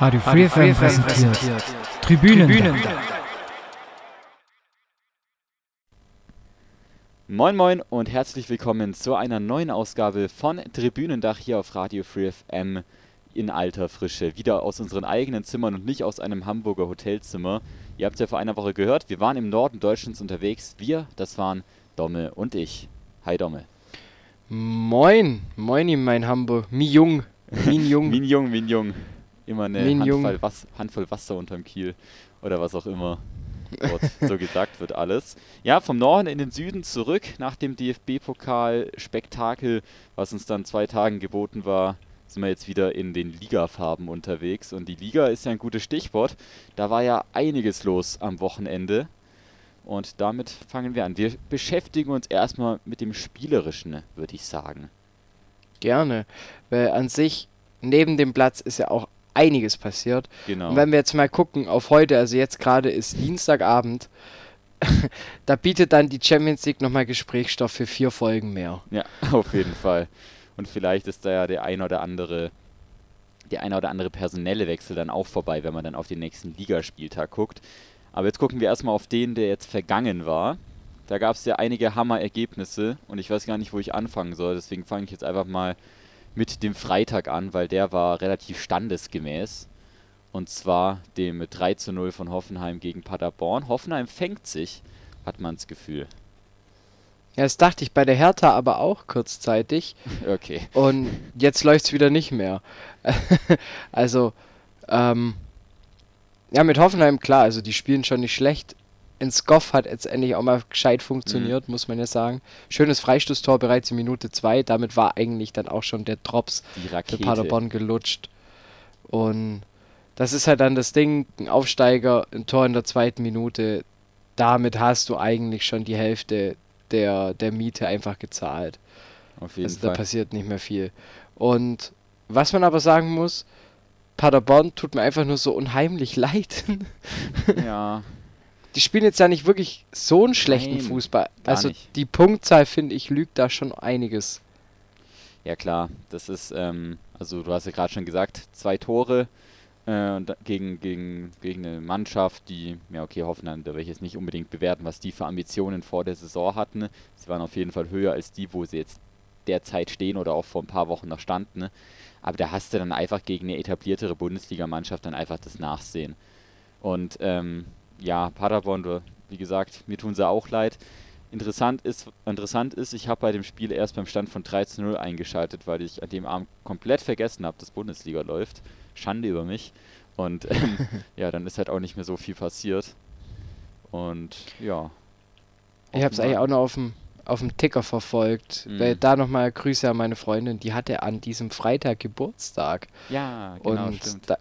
Radio Free FM präsentiert. Tribünen. Tribünen. Moin Moin und herzlich willkommen zu einer neuen Ausgabe von Tribünendach hier auf Radio Free FM in alter Frische. Wieder aus unseren eigenen Zimmern und nicht aus einem Hamburger Hotelzimmer. Ihr habt es ja vor einer Woche gehört, wir waren im Norden Deutschlands unterwegs. Wir, das waren Domme und ich. Hi Domme. Moin, moin mein Hamburg. Mi Jung. Min Jung. Min Jung, Min Jung. Immer eine Handvoll, Was Handvoll Wasser unterm Kiel oder was auch immer dort so gesagt wird alles. Ja, vom Norden in den Süden zurück nach dem DFB-Pokal-Spektakel, was uns dann zwei Tagen geboten war, sind wir jetzt wieder in den Ligafarben unterwegs. Und die Liga ist ja ein gutes Stichwort. Da war ja einiges los am Wochenende. Und damit fangen wir an. Wir beschäftigen uns erstmal mit dem Spielerischen, würde ich sagen. Gerne. Weil an sich, neben dem Platz ist ja auch einiges passiert. Genau. Und wenn wir jetzt mal gucken auf heute, also jetzt gerade ist Dienstagabend, da bietet dann die Champions League nochmal Gesprächsstoff für vier Folgen mehr. Ja, auf jeden Fall. Und vielleicht ist da ja der ein oder andere, der eine oder andere personelle Wechsel dann auch vorbei, wenn man dann auf den nächsten Ligaspieltag guckt. Aber jetzt gucken wir erstmal auf den, der jetzt vergangen war. Da gab es ja einige Hammer-Ergebnisse und ich weiß gar nicht, wo ich anfangen soll. Deswegen fange ich jetzt einfach mal mit dem Freitag an, weil der war relativ standesgemäß. Und zwar dem 3 zu 0 von Hoffenheim gegen Paderborn. Hoffenheim fängt sich, hat man das Gefühl. Ja, das dachte ich bei der Hertha aber auch kurzzeitig. Okay. Und jetzt läuft es wieder nicht mehr. also, ähm, ja, mit Hoffenheim, klar, also die spielen schon nicht schlecht. In Skoff hat jetzt endlich auch mal gescheit funktioniert, mhm. muss man ja sagen. Schönes Freistoßtor bereits in Minute 2. Damit war eigentlich dann auch schon der Drops für Paderborn gelutscht. Und das ist halt dann das Ding, ein Aufsteiger, ein Tor in der zweiten Minute. Damit hast du eigentlich schon die Hälfte der, der Miete einfach gezahlt. Auf jeden also Fall. da passiert nicht mehr viel. Und was man aber sagen muss, Paderborn tut mir einfach nur so unheimlich leid. ja. Die spielen jetzt ja nicht wirklich so einen schlechten Nein, Fußball. Also nicht. die Punktzahl, finde ich, lügt da schon einiges. Ja klar, das ist, ähm, also du hast ja gerade schon gesagt, zwei Tore äh, gegen, gegen, gegen eine Mannschaft, die, ja okay, Hoffenheim, da will ich jetzt nicht unbedingt bewerten, was die für Ambitionen vor der Saison hatten. Sie waren auf jeden Fall höher als die, wo sie jetzt derzeit stehen oder auch vor ein paar Wochen noch standen. Ne? Aber da hast du dann einfach gegen eine etabliertere Bundesligamannschaft dann einfach das Nachsehen. Und ähm, ja, Paderborn, wie gesagt, mir tun sie auch leid. Interessant ist, interessant ist ich habe bei dem Spiel erst beim Stand von 3 zu 0 eingeschaltet, weil ich an dem Abend komplett vergessen habe, dass Bundesliga läuft. Schande über mich. Und ähm, ja, dann ist halt auch nicht mehr so viel passiert. Und ja. Ich habe es eigentlich auch noch auf dem auf dem Ticker verfolgt. Mhm. Weil da nochmal Grüße an meine Freundin, die hatte an diesem Freitag Geburtstag. Ja, genau, und stimmt. Da,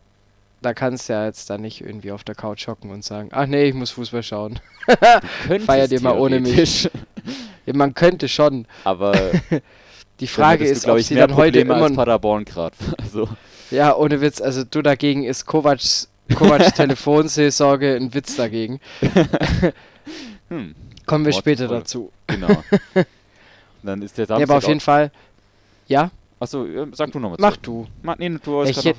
da kannst du ja jetzt da nicht irgendwie auf der Couch hocken und sagen, ach nee, ich muss Fußball schauen. Feiert ihr mal ohne mich. ja, man könnte schon. Aber die Frage ist, du, ob sie dann heute immer als Paderborn gerade. Also. Ja, ohne Witz. Also du dagegen ist Kovacs, Kovacs Telefonseelsorge ein Witz dagegen. hm. Kommen wir später dazu. Genau. Dann ist der Samstag. Ja, aber auf jeden Fall. Ja? Achso, sag du nochmal. Mach du. Mach, nee, du hast ich, ja,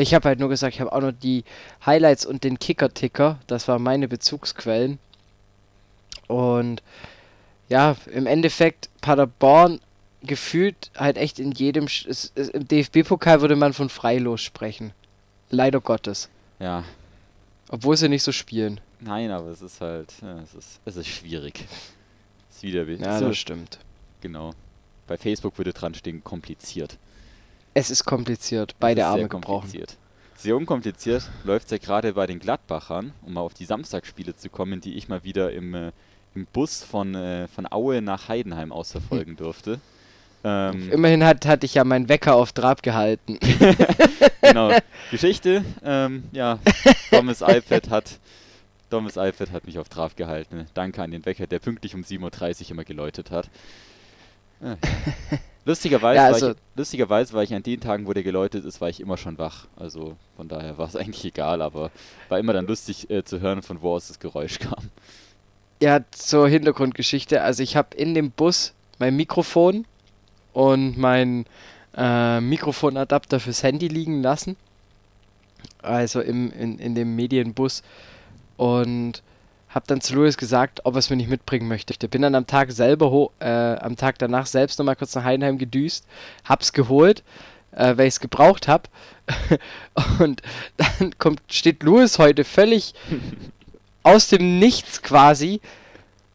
ich habe halt nur gesagt, ich habe auch noch die Highlights und den Kicker-Ticker. Das waren meine Bezugsquellen. Und ja, im Endeffekt Paderborn gefühlt halt echt in jedem. Es, es, Im DFB-Pokal würde man von Freilos sprechen. Leider Gottes. Ja. Obwohl sie nicht so spielen. Nein, aber es ist halt, ja, es, ist, es ist schwierig. Es ist wieder Ja, so, das stimmt. Genau. Bei Facebook würde dran stehen, kompliziert. Es ist kompliziert, beide Arme sehr kompliziert. Sehr unkompliziert läuft es ja gerade bei den Gladbachern, um mal auf die Samstagsspiele zu kommen, die ich mal wieder im, äh, im Bus von, äh, von Aue nach Heidenheim ausverfolgen durfte. Ähm, Immerhin hat, hatte ich ja meinen Wecker auf Trab gehalten. genau. Geschichte, ähm, ja, Thomas iPad hat Dummes iPad hat mich auf Traf gehalten. Danke an den Wecker, der pünktlich um 7.30 Uhr immer geläutet hat. Ja. Lustigerweise, ja, also war ich, lustigerweise war ich an den Tagen, wo der geläutet ist, war ich immer schon wach. Also von daher war es eigentlich egal, aber war immer dann lustig äh, zu hören, von wo aus das Geräusch kam. Ja, zur Hintergrundgeschichte. Also ich habe in dem Bus mein Mikrofon und mein äh, Mikrofonadapter fürs Handy liegen lassen. also im, in, in dem Medienbus und habe dann zu Louis gesagt, ob er es mir nicht mitbringen möchte. Ich bin dann am Tag selber, ho äh, am Tag danach selbst nochmal kurz nach Heidenheim gedüst, hab's geholt, äh, weil ich es gebraucht habe. und dann kommt, steht Louis heute völlig aus dem Nichts quasi,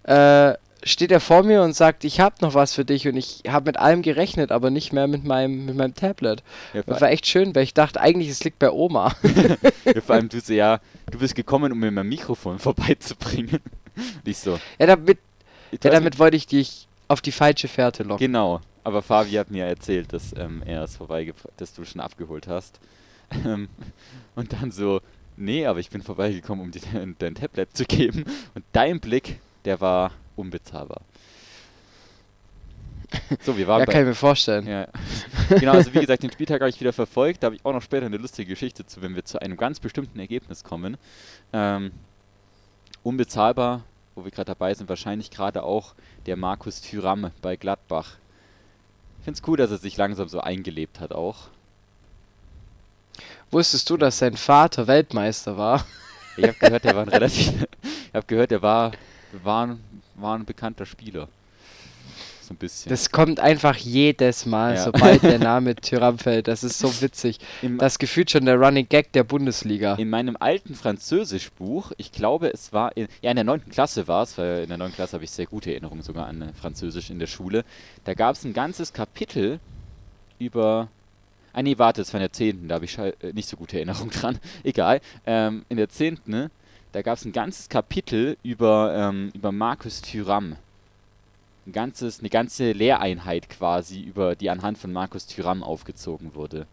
äh, steht er vor mir und sagt, ich habe noch was für dich und ich habe mit allem gerechnet, aber nicht mehr mit meinem, mit meinem Tablet. Ja, Das war echt schön, weil ich dachte, eigentlich es liegt bei Oma. ja, vor allem du so, ja, du bist gekommen, um mir mein Mikrofon vorbeizubringen. Und ich so, ja, damit, ja, damit wollte ich dich auf die falsche Fährte locken. Genau, aber Fabi hat mir erzählt, dass ähm, er es vorbei, dass du schon abgeholt hast. Ähm, und dann so, nee, aber ich bin vorbeigekommen, um dir dein, dein Tablet zu geben. Und dein Blick, der war unbezahlbar. So, wir waren Ja, bei, kann ich mir vorstellen. ja. Genau, also wie gesagt, den Spieltag habe ich wieder verfolgt. Da habe ich auch noch später eine lustige Geschichte zu, wenn wir zu einem ganz bestimmten Ergebnis kommen. Ähm, unbezahlbar, wo wir gerade dabei sind, wahrscheinlich gerade auch der Markus Thüram bei Gladbach. Ich finde es cool, dass er sich langsam so eingelebt hat auch. Wusstest du, dass sein Vater Weltmeister war? Ich habe gehört, der war ein relativ. ich habe gehört, der war, war, war ein bekannter Spieler. So ein bisschen. Das kommt einfach jedes Mal, Ja. sobald der Name Tyram fällt. Das ist so witzig. Im, Das gefühlt schon der Running Gag der Bundesliga. in meinem alten Französischbuch, ich glaube, es war in, ja, in der 9. Klasse war es, weil in der 9. Klasse habe ich sehr gute Erinnerungen sogar an Französisch in der Schule. Da gab es ein ganzes Kapitel über. Ah, nee, warte, es war in der 10. Da habe ich äh, nicht so gute Erinnerungen dran. Egal. Ähm, in der 10. Ne, da gab es ein ganzes Kapitel über, ähm, über Markus Thüram. Ein ganzes, eine ganze Lehreinheit quasi, über die anhand von Markus Thüram aufgezogen wurde.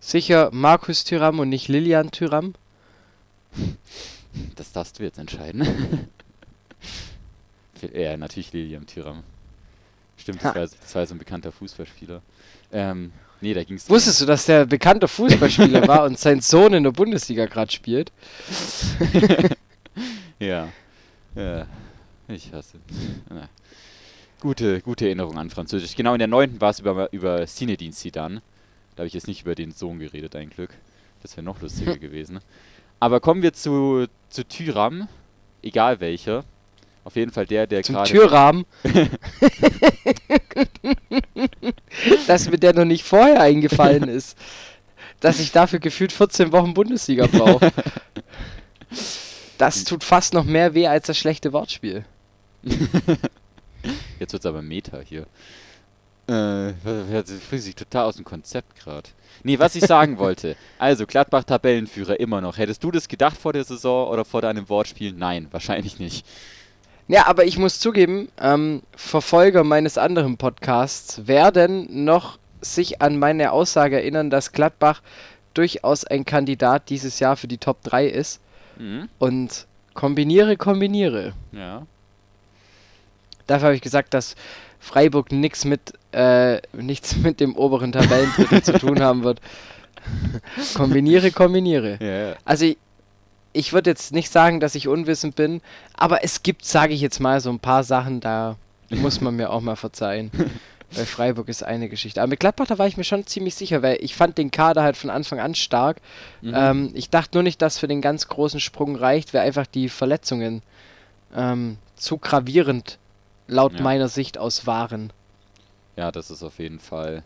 Sicher Markus Tyram und nicht Lilian Tyram? Das darfst du jetzt entscheiden. ja, natürlich Lilian Thuram. Stimmt, das war, das war so ein bekannter Fußballspieler. Ähm, nee, da ging es. Wusstest du, dass der bekannter Fußballspieler war und sein Sohn in der Bundesliga gerade spielt? Ja. ja. Ich hasse. Na. Gute, gute Erinnerung an Französisch. Genau, in der 9. war es über, über Zinedine Zidane. Da habe ich jetzt nicht über den Sohn geredet, ein Glück. Das wäre noch lustiger gewesen. Aber kommen wir zu, zu Tyram. Egal welcher. Auf jeden Fall der, der gerade. Türrahmen. dass mir der noch nicht vorher eingefallen ist. Dass ich dafür gefühlt 14 Wochen Bundesliga brauche. Das tut fast noch mehr weh als das schlechte Wortspiel. Jetzt wird's aber Meta hier. Äh, das bringt sich total aus dem Konzept gerade. Nee, was ich sagen wollte. Also, Gladbach Tabellenführer immer noch. Hättest du das gedacht vor der Saison oder vor deinem Wortspiel? Nein, wahrscheinlich nicht. Ja, aber ich muss zugeben, ähm, Verfolger meines anderen Podcasts werden noch sich an meine Aussage erinnern, dass Gladbach durchaus ein Kandidat dieses Jahr für die Top 3 ist. Mhm. Und kombiniere, kombiniere. Ja. Dafür habe ich gesagt, dass Freiburg nichts mit, äh, nichts mit dem oberen Tabellendrittel zu tun haben wird. kombiniere, kombiniere. Ja, ja. Also ich, würde jetzt nicht sagen, dass ich unwissend bin, aber es gibt, sage ich jetzt mal, so ein paar Sachen, da muss man mir auch mal verzeihen. Bei Freiburg ist eine Geschichte. Aber mit Gladbach, da war ich mir schon ziemlich sicher, weil ich fand den Kader halt von Anfang an stark. Mhm. Ähm, ich dachte nur nicht, dass für den ganz großen Sprung reicht, weil einfach die Verletzungen ähm, zu gravierend laut Ja. meiner Sicht aus waren. ja, das ist auf jeden Fall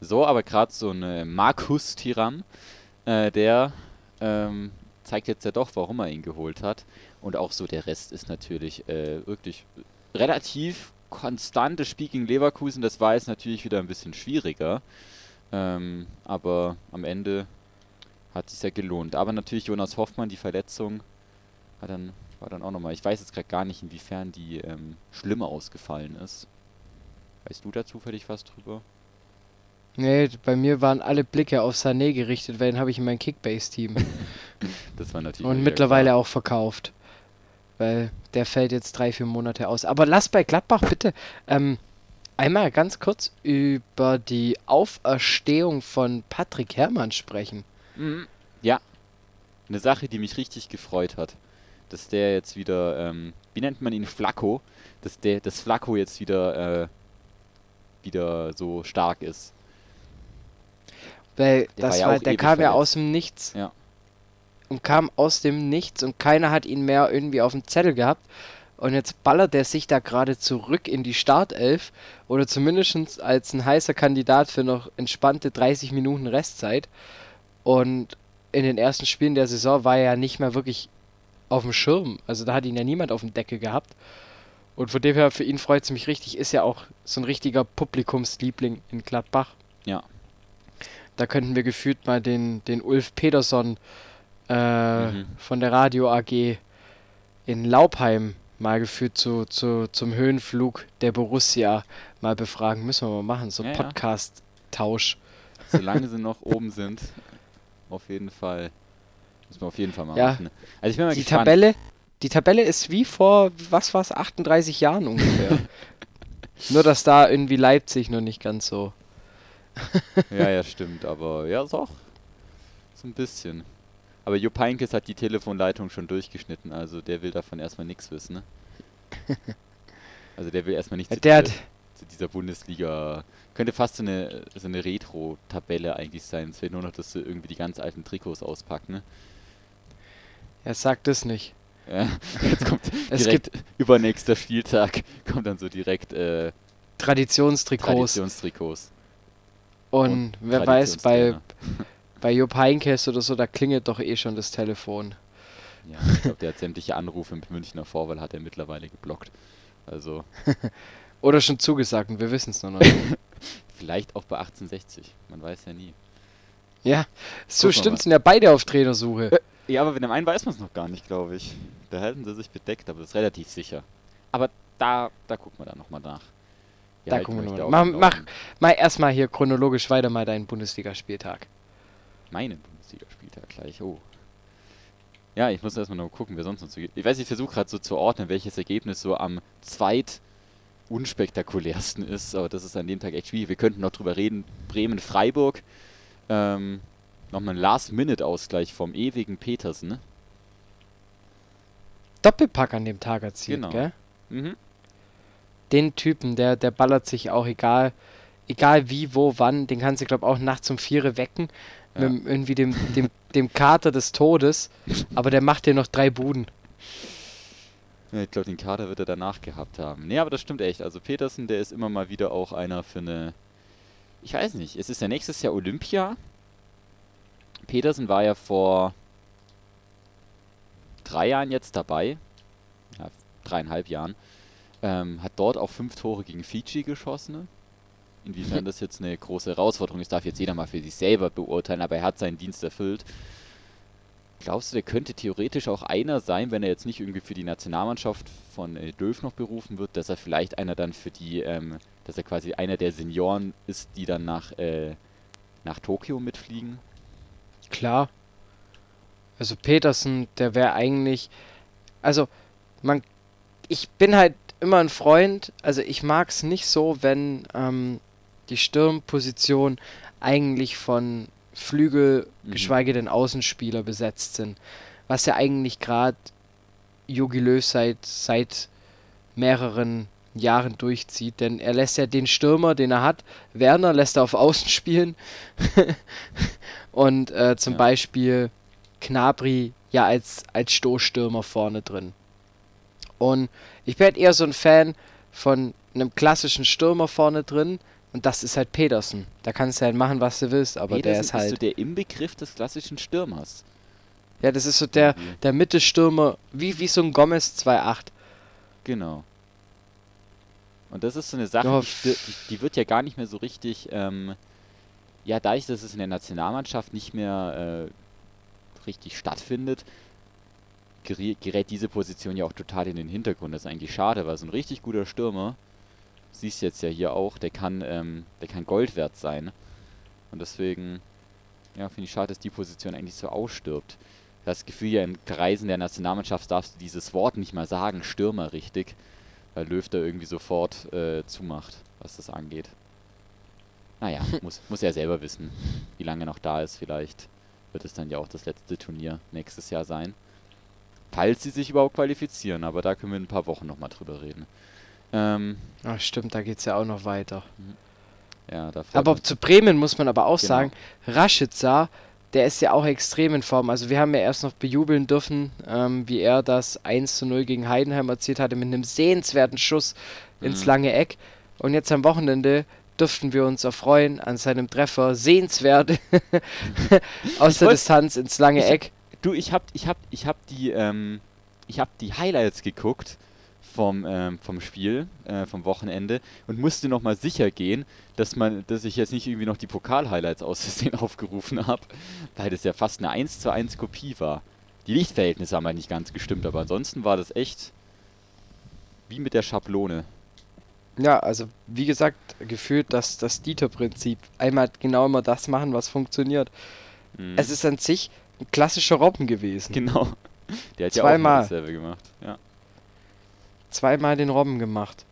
so. Aber gerade so ein Markus Tiram, äh, der ähm, zeigt jetzt ja doch, warum er ihn geholt hat. Und auch so der Rest ist natürlich äh, wirklich relativ konstantes Spiel gegen Leverkusen. Das war jetzt natürlich wieder ein bisschen schwieriger. Ähm, aber am Ende hat es ja gelohnt. Aber natürlich Jonas Hoffmann, die Verletzung, hat dann, war dann auch nochmal. Ich weiß jetzt gerade gar nicht, inwiefern die ähm, schlimmer ausgefallen ist. Weißt du da zufällig was drüber? Nee, bei mir waren alle Blicke auf Sané gerichtet, weil den habe ich in mein Kickbase-Team. Das war natürlich. Und mittlerweile klar. auch verkauft. Weil der fällt jetzt drei, vier Monate aus. Aber lass bei Gladbach bitte ähm, einmal ganz kurz über die Auferstehung von Patrick Herrmann sprechen. Mhm. Ja. Eine Sache, die mich richtig gefreut hat. Dass der jetzt wieder, ähm, wie nennt man ihn, Flacco, dass der, dass Flacco jetzt wieder, äh, wieder so stark ist. Weil Der das war ja war, der kam ja verletzt. aus dem Nichts. Ja. Und kam aus dem Nichts und keiner hat ihn mehr irgendwie auf dem Zettel gehabt. Und jetzt ballert er sich da gerade zurück in die Startelf oder zumindest als ein heißer Kandidat für noch entspannte 30 Minuten Restzeit. Und in den ersten Spielen der Saison war er ja nicht mehr wirklich auf dem Schirm. Also da hat ihn ja niemand auf dem Deckel gehabt. Und von dem her, für ihn freut es mich richtig, ist ja auch so ein richtiger Publikumsliebling in Gladbach. Ja. Da könnten wir gefühlt mal den, den Ulf Peterson äh, Mhm. von der Radio AG in Laubheim mal gefühlt zu, zu, zum Höhenflug der Borussia mal befragen. Müssen wir mal machen, so Ja, ja. Podcast-Tausch. Solange sie noch oben sind, auf jeden Fall. Müssen wir auf jeden Fall mal Ja. machen. Also ich bin mal Die gespannt. Tabelle, die Tabelle ist wie vor, was war's, 38 Jahren ungefähr. Nur, dass da irgendwie Leipzig noch nicht ganz so. Ja, ja, stimmt, aber ja, doch. So ein bisschen. Aber Jupp Heynckes hat die Telefonleitung schon durchgeschnitten, also der will davon erstmal nichts wissen, ne? Also der will erstmal nicht zu, Der hat, zu dieser Bundesliga. Könnte fast so eine, so eine Retro-Tabelle eigentlich sein. Es fehlt nur noch, dass sie irgendwie die ganz alten Trikots auspacken, ne? er sagt es nicht. Ja, jetzt kommt Es direkt übernächster Spieltag, kommt dann so direkt äh, Traditionstrikots. Traditionstrikots. und, wer weiß, bei. Bei Jupp Heynckes oder so, da klingelt doch eh schon das Telefon. Ja, ich glaube, der hat sämtliche Anrufe mit Münchner Vorwahl hat er mittlerweile geblockt. Also Oder schon zugesagt und wir wissen es noch nicht. vielleicht auch bei 1860. Man weiß ja nie. ja, so stimmt, sind ja beide auf Trainersuche. Ja, aber bei dem einen weiß man es noch gar nicht, glaube ich. Da halten sie sich bedeckt, aber das ist relativ sicher. Aber da, da gucken wir dann nochmal nach. Da halten gucken wir euch noch da mal. auf dem Mach- Laufenden. Mal erstmal hier chronologisch weiter mal deinen Bundesligaspieltag. Meinen Bundesligaspieltag gleich. Oh. Ja, ich muss erstmal noch gucken, wer sonst noch so geht. Ich weiß, ich versuche gerade so zu ordnen, welches Ergebnis so am zweit unspektakulärsten ist, aber das ist an dem Tag echt schwierig. Wir könnten noch drüber reden. Bremen-Freiburg. Ähm, Nochmal ein Last-Minute-Ausgleich vom ewigen Petersen, ne? Doppelpack an dem Tag erzielt, Genau. gell? Mhm. Den Typen, der, der ballert sich auch egal, egal wie, wo, wann, den kannst du, glaube auch nachts um vier wecken. Ja. Mit irgendwie dem, dem, dem Kater des Todes. Aber der macht dir noch drei Buden. Ja, ich glaube, den Kader wird er danach gehabt haben. Nee, aber das stimmt echt. Also Petersen, der ist immer mal wieder auch einer für eine. Ich weiß nicht, es ist ja nächstes Jahr Olympia. Petersen war ja vor drei Jahren jetzt dabei. Ja, dreieinhalb Jahren. Ähm, hat dort auch fünf Tore gegen Fiji geschossen. Inwiefern das jetzt eine große Herausforderung ist, darf jetzt jeder mal für sich selber beurteilen, aber er hat seinen Dienst erfüllt. Glaubst du, der könnte theoretisch auch einer sein, wenn er jetzt nicht irgendwie für die Nationalmannschaft von äh, Löw noch berufen wird, dass er vielleicht einer dann für die, ähm, dass er quasi einer der Senioren ist, die dann nach, äh, nach Tokio mitfliegen? Klar. Also Petersen, der wäre eigentlich. Also, man. Ich bin halt immer ein Freund, also ich mag es nicht so, wenn ähm, die Sturmposition eigentlich von Flügel, Mhm. geschweige denn Außenspieler besetzt sind. Was ja eigentlich gerade Jogi Löw seit, seit mehreren Jahren durchzieht, denn er lässt ja den Stürmer, den er hat, Werner lässt er auf Außen spielen und äh, zum Ja. Beispiel Knabri ja als, als Stoßstürmer vorne drin. Und ich bin halt eher so ein Fan von einem klassischen Stürmer vorne drin und das ist halt Pedersen. Da kannst du halt machen, was du willst, aber der Petersen ist halt. so der Inbegriff des klassischen Stürmers. ja, das ist so der, Irgendwie. der Mittelstürmer, wie, wie so ein Gomez 2.8. Genau. Und das ist so eine Sache, Ja, die, die, wird ja gar nicht mehr so richtig, ähm, ja, dadurch, dass es in der Nationalmannschaft nicht mehr äh, richtig stattfindet, gerät diese Position ja auch total in den Hintergrund. Das ist eigentlich schade, weil so ein richtig guter Stürmer, siehst jetzt ja hier auch, der kann, ähm, der kann Gold wert sein. Und deswegen, ja, finde ich schade, dass die Position eigentlich so ausstirbt. Das Gefühl ja in Kreisen der Nationalmannschaft darfst du dieses Wort nicht mal sagen, Stürmer richtig, weil Löw da irgendwie sofort äh, zumacht, was das angeht. Naja, muss, muss er selber wissen, wie lange noch da ist. Vielleicht wird es dann ja auch das letzte Turnier nächstes Jahr sein. Falls sie sich überhaupt qualifizieren, aber da können wir in ein paar Wochen nochmal drüber reden. Ähm, Ach stimmt, da geht's ja auch noch weiter. Ja, Aber zu Bremen muss man aber auch Genau. sagen, Rashica, der ist ja auch extrem in Form. Also wir haben ja erst noch bejubeln dürfen, ähm, wie er das 1 zu 0 gegen Heidenheim erzielt hatte mit einem sehenswerten Schuss ins Mhm. lange Eck. Und jetzt am Wochenende dürften wir uns erfreuen an seinem Treffer sehenswert aus Ich der Distanz ins lange ich- Eck. Du, ich hab, ich hab, ich hab die, ähm, ich hab die Highlights geguckt vom, ähm, vom Spiel, äh, vom Wochenende und musste nochmal sicher gehen, dass man, dass ich jetzt nicht irgendwie noch die Pokal-Highlights aus Versehen aufgerufen habe, weil das ja fast eine 1 zu 1 Kopie war. Die Lichtverhältnisse haben halt nicht ganz gestimmt, aber ansonsten war das echt wie mit der Schablone. Ja, also wie gesagt, gefühlt das, das Dieter-Prinzip. Einmal genau immer das machen, was funktioniert. Mhm. Es ist an sich ein klassischer Robben gewesen. genau. Der hat ja Zweimal. auch immer dasselbe gemacht. Ja. Zweimal den Robben gemacht.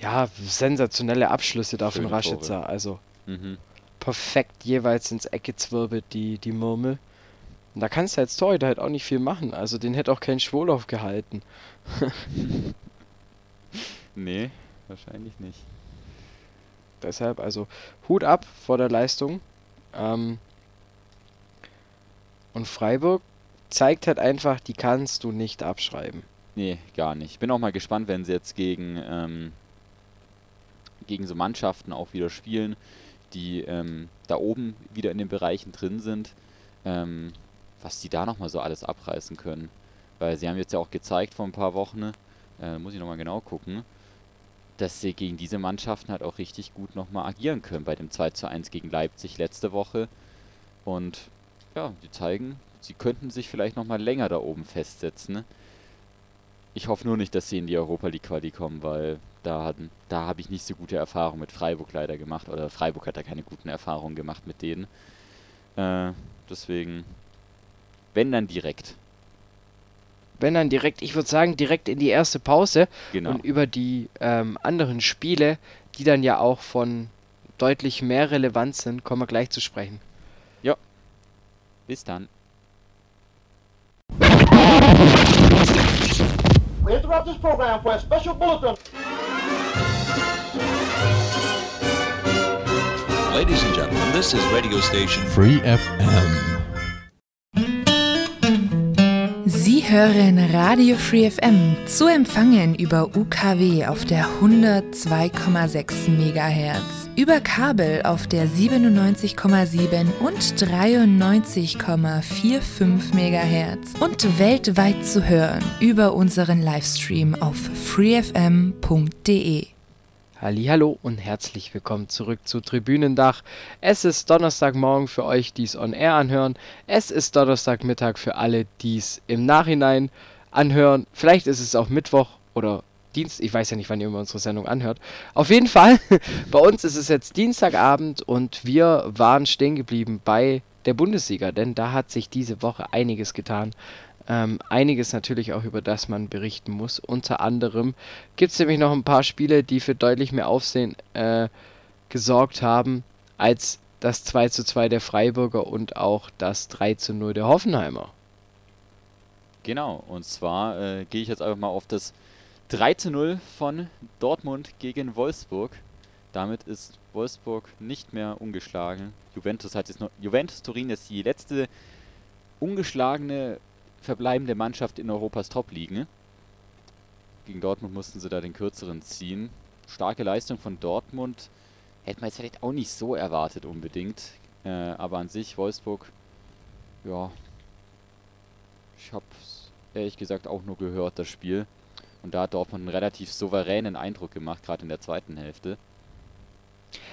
Ja, sensationelle Abschlüsse da von Schöne Tore. Also Mhm. perfekt jeweils ins Eck gezwirbelt, die, die Murmel. Und da kannst du als Torhüter halt auch nicht viel machen. Also den hätte auch kein Schwolow gehalten. Nee, wahrscheinlich nicht. Deshalb, also Hut ab vor der Leistung. Ähm, und Freiburg zeigt halt einfach, die kannst du nicht abschreiben. Nee, gar nicht. Ich bin auch mal gespannt, wenn sie jetzt gegen, ähm, gegen so Mannschaften auch wieder spielen, die ähm, da oben wieder in den Bereichen drin sind, ähm, was die da nochmal so alles abreißen können. Weil sie haben jetzt ja auch gezeigt vor ein paar Wochen, äh, muss ich nochmal genau gucken, dass sie gegen diese Mannschaften halt auch richtig gut nochmal agieren können bei dem 2 zu 1 gegen Leipzig letzte Woche. Und ja, die zeigen, sie könnten sich vielleicht nochmal länger da oben festsetzen. Ich hoffe nur nicht, dass sie in die Europa League Quali kommen, weil da, hatten- da habe ich nicht so gute Erfahrungen mit Freiburg leider gemacht. Oder Freiburg hat da keine guten Erfahrungen gemacht mit denen. Äh, deswegen, wenn dann direkt. Wenn dann direkt, ich würde sagen, direkt in die erste Pause. Genau. Und über die ähm, anderen Spiele, die dann ja auch von deutlich mehr Relevanz sind, kommen wir gleich zu sprechen. Bis dann. We interrupt this program for a special bulletin. Ladies and gentlemen, this is radio station Free FM. Sie hören Radio Free FM zu empfangen über UKW auf der 102,6 MHz, über Kabel auf der 97,7 und 93,45 MHz und weltweit zu hören über unseren Livestream auf freefm.de. Hallo und herzlich willkommen zurück zu Tribünendach. Es ist Donnerstagmorgen für euch, die es on air anhören. Es ist Donnerstagmittag für alle, die es im Nachhinein anhören. Vielleicht ist es auch Mittwoch oder Dienst. Ich weiß ja nicht, wann ihr unsere Sendung anhört. Auf jeden Fall, bei uns ist es jetzt Dienstagabend und wir waren stehen geblieben bei der Bundesliga, denn da hat sich diese Woche einiges getan. Ähm, einiges natürlich auch, über das man berichten muss. Unter anderem gibt es nämlich noch ein paar Spiele, die für deutlich mehr Aufsehen äh, gesorgt haben, als das 2 zu 2 der Freiburger und auch das 3 zu 0 der Hoffenheimer. Genau, und zwar äh, gehe ich jetzt einfach mal auf das 3 zu 0 von Dortmund gegen Wolfsburg. Damit ist Wolfsburg nicht mehr ungeschlagen. Juventus hat jetzt noch. Juventus Turin ist die letzte ungeschlagene verbleibende Mannschaft in Europas Top-Ligen. Gegen Dortmund mussten sie da den kürzeren ziehen. Starke Leistung von Dortmund. Hätte man jetzt vielleicht auch nicht so erwartet unbedingt. Äh, aber an sich Wolfsburg, ja, ich habe ehrlich gesagt auch nur gehört, das Spiel. Und da hat Dortmund einen relativ souveränen Eindruck gemacht, gerade in der zweiten Hälfte.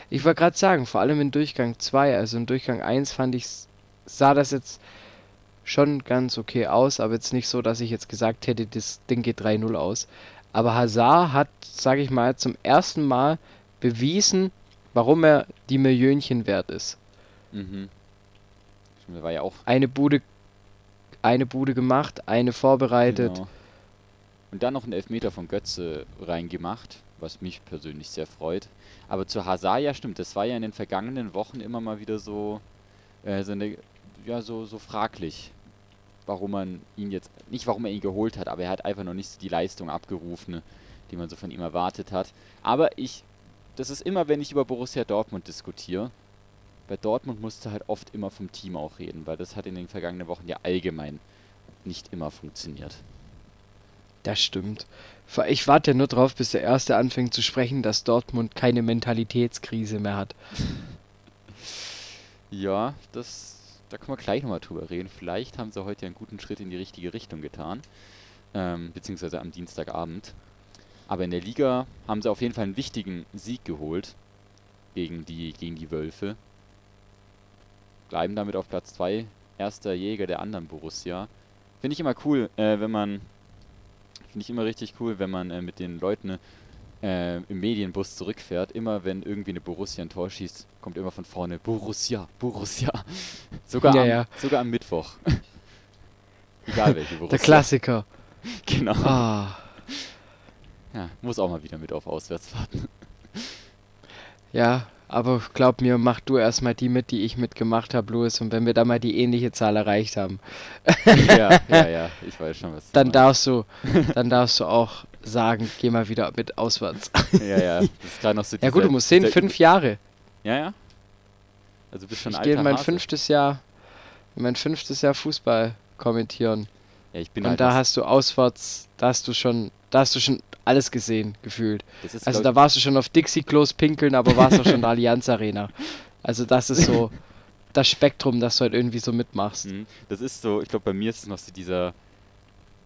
Ich wollte gerade sagen, vor allem in Durchgang 2, also in Durchgang 1 fand ich, sah das jetzt schon ganz okay aus, aber jetzt nicht so, dass ich jetzt gesagt hätte, das Ding geht 3-0 aus. Aber Hazard hat, sage ich mal, zum ersten Mal bewiesen, warum er die Millionchen wert ist. Mhm. War ja auch Eine Bude, eine Bude gemacht, eine vorbereitet. Genau. Und dann noch einen Elfmeter von Götze reingemacht, was mich persönlich sehr freut. Aber zu Hazard, ja stimmt, das war ja in den vergangenen Wochen immer mal wieder so, äh, so, eine, ja, so, so fraglich, warum man ihn jetzt, nicht warum er ihn geholt hat, aber er hat einfach noch nicht die Leistung abgerufen, die man so von ihm erwartet hat. Aber ich das ist immer, wenn ich über Borussia Dortmund diskutiere. Bei Dortmund musst du halt oft immer vom Team auch reden, weil das hat in den vergangenen Wochen ja allgemein nicht immer funktioniert. Das stimmt. Ich warte ja nur drauf, bis der Erste anfängt zu sprechen, dass Dortmund keine Mentalitätskrise mehr hat. Ja, das, da können wir gleich nochmal drüber reden. Vielleicht haben sie heute einen guten Schritt in die richtige Richtung getan. Ähm, beziehungsweise am Dienstagabend. Aber in der Liga haben sie auf jeden Fall einen wichtigen Sieg geholt gegen die, gegen die Wölfe. Bleiben damit auf Platz 2. Erster Jäger der anderen Borussia. Finde ich immer cool, äh, wenn man. Finde ich immer richtig cool, wenn man äh, mit den Leuten äh, im Medienbus zurückfährt. Immer wenn irgendwie eine Borussia ein Tor schießt, kommt immer von vorne Borussia, Borussia. Sogar, Ja, am, ja. sogar am Mittwoch. Egal welche Borussia. Der Klassiker. Genau. Ah. Ja, muss auch mal wieder mit auf Auswärtsfahrten. Ja, aber glaub mir, mach du erstmal die mit, die ich mitgemacht habe, Louis. Und wenn wir da mal die ähnliche Zahl erreicht haben, ja, ja, ja, ich weiß schon, was dann meinst. darfst du, dann darfst du auch sagen, geh mal wieder mit auswärts. Ja, ja, das ist gerade noch so Ja gut, du musst sehen, fünf Jahre. Ja, ja. Also du bist schon Ich gehe in mein Hase. fünftes Jahr, in mein fünftes Jahr Fußball kommentieren. Ja, ich bin Und halt da hast du auswärts, da hast du schon, da hast du schon alles gesehen, gefühlt. ist, Also da warst du schon auf Dixie-Klos pinkeln, aber warst auch schon in der Allianz Arena. Also das ist so das Spektrum, das du halt irgendwie so mitmachst. Mhm. Das ist so, ich glaube, bei mir ist es noch so dieser,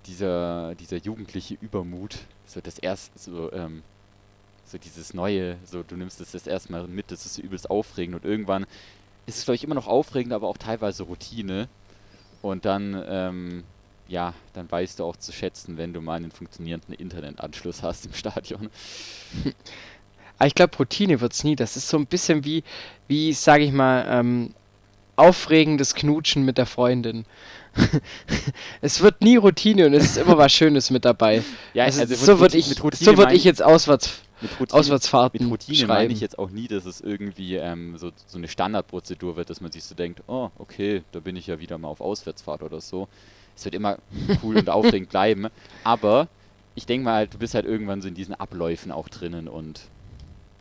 dieser, dieser jugendliche Übermut. So das erste, so, ähm, so dieses Neue, so du nimmst es das erstmal mit, das ist so übelst aufregend und irgendwann ist es, glaube ich, immer noch aufregend, aber auch teilweise Routine. Und dann, ähm, ja, dann weißt du auch zu schätzen, wenn du mal einen funktionierenden Internetanschluss hast im Stadion. Aber ich glaube, Routine wird's nie. Das ist so ein bisschen wie, wie sage ich mal, ähm, aufregendes Knutschen mit der Freundin. es wird nie Routine und es ist immer was Schönes mit dabei. Ja, also, mit so würde ich, so würd ich jetzt auswärts, mit Routine, Auswärtsfahrten Mit Routine meine schreiben. ich jetzt auch nie, dass es irgendwie ähm, so, so eine Standardprozedur wird, dass man sich so denkt, oh, okay, da bin ich ja wieder mal auf Auswärtsfahrt oder so. Es wird immer cool und aufregend bleiben, aber ich denke mal halt, du bist halt irgendwann so in diesen Abläufen auch drinnen und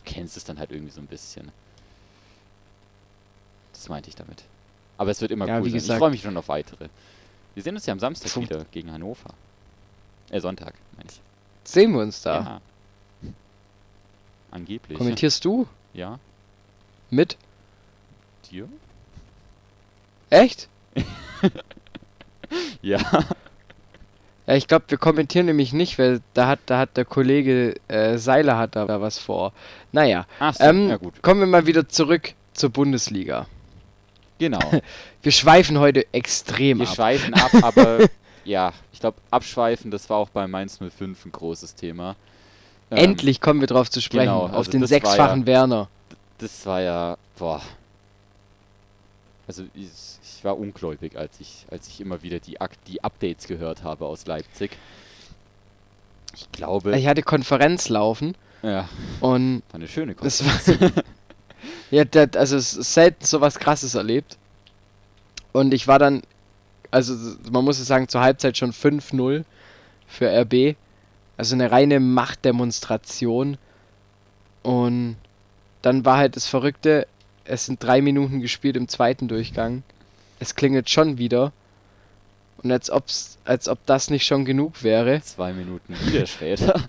kennst es dann halt irgendwie so ein bisschen. Das meinte ich damit. Aber es wird immer Ja, cool sein. Ich gesagt- freue mich schon auf weitere. Wir sehen uns ja am Samstag Funkt- wieder gegen Hannover. Äh, Sonntag, meine ich. Sehen wir uns da. Ja. Angeblich. Kommentierst du Ja, mit? dir? Echt? Ja. Ja, ich glaube, wir kommentieren nämlich nicht, weil da hat, da hat der Kollege äh, Seiler hat da was vor. Naja, Ach so, ähm, ja gut. kommen wir mal wieder zurück zur Bundesliga. Genau. Wir schweifen heute extrem Wir ab. schweifen ab, aber ja, ich glaube, abschweifen, das war auch bei Mainz 05 ein großes Thema. Ähm, Endlich kommen wir drauf zu sprechen. genau, auf also den das war sechsfachen Werner. Das war ja, boah. Also ich, ich war ungläubig, als ich, als ich immer wieder die, die Updates gehört habe aus Leipzig. Ich glaube, Ich hatte Konferenz laufen ja, und war eine schöne das Konferenz. war. ja, das, also selten so was krasses erlebt. Und ich war dann, also man muss es sagen, zur Halbzeit schon 5-0 für RB. Also eine reine Machtdemonstration. Und dann war halt das Verrückte, es sind drei Minuten gespielt im zweiten Durchgang. Es klingelt schon wieder. Und als, ob's, als ob das nicht schon genug wäre. Zwei Minuten wieder später.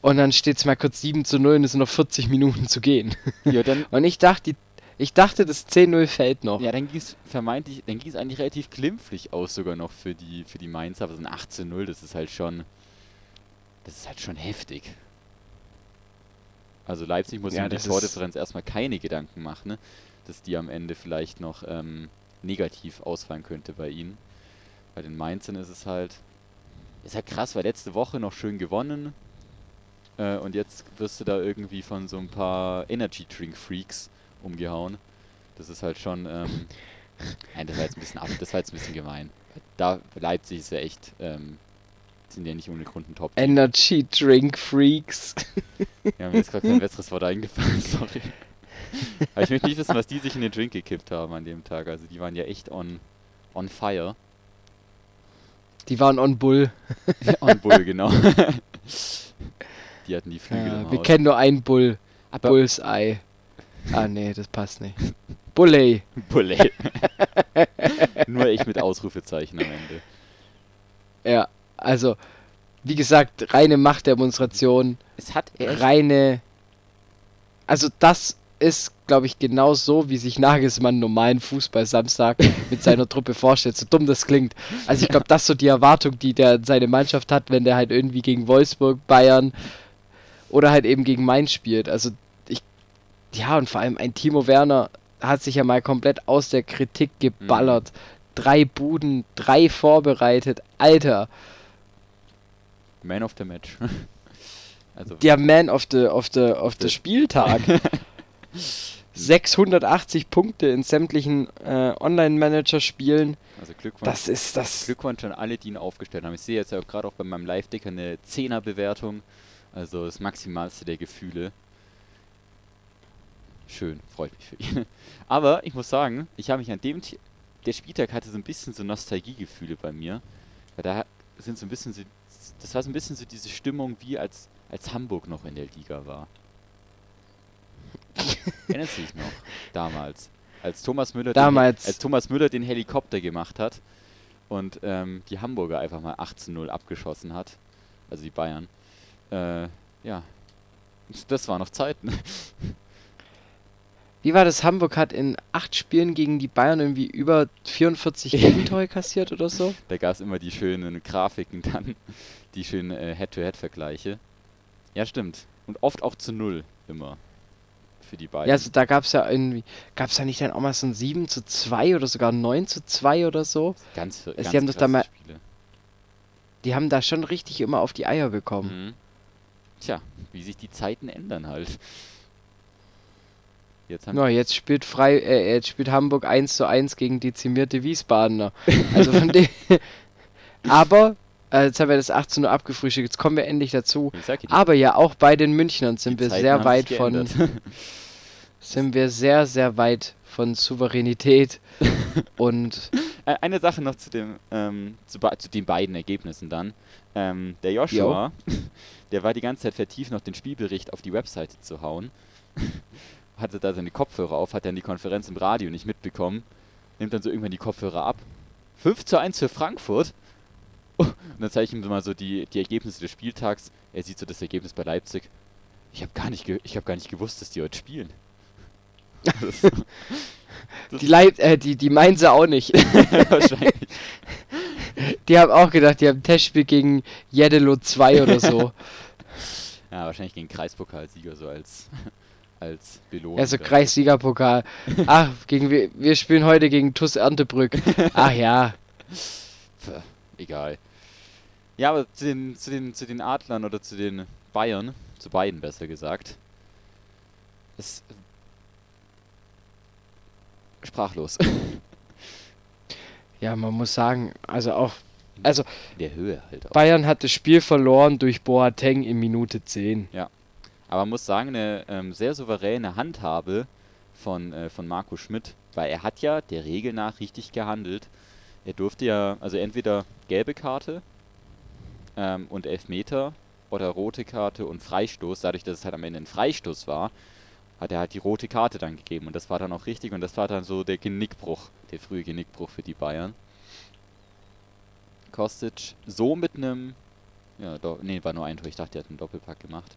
Und dann steht es mal kurz 7 zu 0 und es sind noch 40 Minuten zu gehen. Ja, dann, Und ich dachte, die, ich dachte, das 10-0 fällt noch. Ja, dann ging es vermeintlich, dann ging es eigentlich relativ glimpflich aus sogar noch für die für die Mainzer, aber so ein 18-0, das ist halt schon das ist halt schon heftig. Also Leipzig muss Ja, der ist- Tordifferenz erstmal keine Gedanken machen, ne? Dass die am Ende vielleicht noch ähm, negativ ausfallen könnte bei ihnen. Bei den Mainzern ist es halt ist halt krass, weil letzte Woche noch schön gewonnen äh, und jetzt wirst du da irgendwie von so ein paar Energy Drink Freaks umgehauen. Das ist halt schon, ähm, nein, das war jetzt ein bisschen ab, das war jetzt ein bisschen gemein. Da Leipzig ist ja echt, ähm, sind ja nicht ohne Grund ein top -Team. Energy Drink Freaks. Ja, mir ist gerade kein besseres Wort eingefallen, sorry. Aber ich möchte nicht wissen, was die sich in den Drink gekippt haben an dem Tag. Also die waren ja echt on, on fire. Die waren on Bull. on Bull, genau. Die hatten die Flügel Ja, im wir Haus. kennen nur einen Bull. Aber- Bullseye. Ah, nee, das passt nicht. Bulley. Bulle. Nur ich mit Ausrufezeichen am Ende. Ja, also, wie gesagt, reine Machtdemonstration, Es hat echt reine. Also, das ist, glaube ich, genau so, wie sich Nagelsmann normalen Fußball Samstag mit seiner Truppe vorstellt. So dumm das klingt. Also, ich glaube, das ist so die Erwartung, die der seine Mannschaft hat, wenn der halt irgendwie gegen Wolfsburg, Bayern oder halt eben gegen Mainz spielt. Also, ich. Ja, und vor allem ein Timo Werner hat sich ja mal komplett aus der Kritik geballert. Drei Buden, drei vorbereitet. Alter. Man of the Match. Also, der Man of the, of the, of the Spieltag. 680 Punkte in sämtlichen äh, Online-Manager-Spielen. also Glückwunsch. Das ist das. Glückwunsch an alle, die ihn aufgestellt haben. Ich sehe jetzt ja gerade auch bei meinem Live-Dicker eine 10er-Bewertung. Also das Maximalste der Gefühle. Schön, freut mich für ihn. Aber ich muss sagen, ich habe mich an dem... T der Spieltag hatte so ein bisschen so Nostalgiegefühle bei mir. Weil da sind so ein bisschen so... Das war so ein bisschen so diese Stimmung, wie als, als Hamburg noch in der Liga war. Erinnerst du dich noch? Damals. Als Thomas Müller, Damals. Den, als Thomas Müller den Helikopter gemacht hat und ähm, die Hamburger einfach mal 18-0 abgeschossen hat. Also die Bayern. Äh, ja. Das war noch Zeiten. Wie war das? Hamburg hat in acht Spielen gegen die Bayern irgendwie über 44 Gegentore kassiert oder so. Da gab es immer die schönen Grafiken dann, die schönen äh, Head-to-Head-Vergleiche. Ja, stimmt. Und oft auch zu Null immer. Für die beiden. Ja, also da gab es ja irgendwie, gab es da nicht dann auch mal so ein 7 zu 2 oder sogar 9 zu 2 oder so? ganz, Sie ganz haben doch da mal- Spiele. Die haben da schon richtig immer auf die Eier bekommen. Mhm. Tja, wie sich die Zeiten ändern halt. Jetzt haben Ja, jetzt spielt frei, äh, jetzt spielt Hamburg 1 zu 1 gegen dezimierte Wiesbadener. Also von dem. Aber, äh, jetzt haben wir das 18 Uhr abgefrühstückt, jetzt kommen wir endlich dazu. die- Aber ja, auch bei den Münchnern die sind wir Zeiten sehr weit von. sind wir sehr, sehr weit von Souveränität und Äh, Eine Sache noch zu dem, ähm, zu, zu den beiden Ergebnissen dann. Ähm, der Joshua, der war die ganze Zeit vertieft, noch den Spielbericht auf die Webseite zu hauen. Hatte da seine Kopfhörer auf, hat dann die Konferenz im Radio nicht mitbekommen. Nimmt dann so irgendwann die Kopfhörer ab. 5 zu 1 für Frankfurt. Und dann zeige ich ihm so mal so die, die Ergebnisse des Spieltags. Er sieht so das Ergebnis bei Leipzig. Ich habe gar, nicht ge- ich hab gar nicht gewusst, dass die heute spielen. Die, Leib äh, die, die Mainzer auch nicht. wahrscheinlich. Die haben auch gedacht, die haben ein Testspiel gegen Jeddelo 2 oder so. Ja, wahrscheinlich gegen Kreispokalsieger so als, als Belohnung. Also dafür. Kreissiegerpokal. Ach, gegen wir, wir spielen heute gegen TuS Erntebrück. Ach ja. Pff, Egal. Ja, aber zu den, zu, den, zu den Adlern oder zu den Bayern, zu beiden besser gesagt, ist sprachlos. Ja, man muss sagen, also auch, also der Höhe halt auch. Bayern hat das Spiel verloren durch Boateng in Minute 10. Aber man muss sagen, eine ähm, sehr souveräne Handhabe von, äh, von Marco Schmidt, weil er hat ja der Regel nach richtig gehandelt. Er durfte ja, also entweder gelbe Karte ähm, und Elfmeter oder rote Karte und Freistoß. Dadurch, dass es halt am Ende ein Freistoß war, hat er halt die rote Karte dann gegeben. Und das war dann auch richtig und das war dann so der Genickbruch, der frühe Genickbruch für die Bayern. Kostic so mit einem, ja, do, nee, war nur ein Tor. Ich dachte, er hat einen Doppelpack gemacht.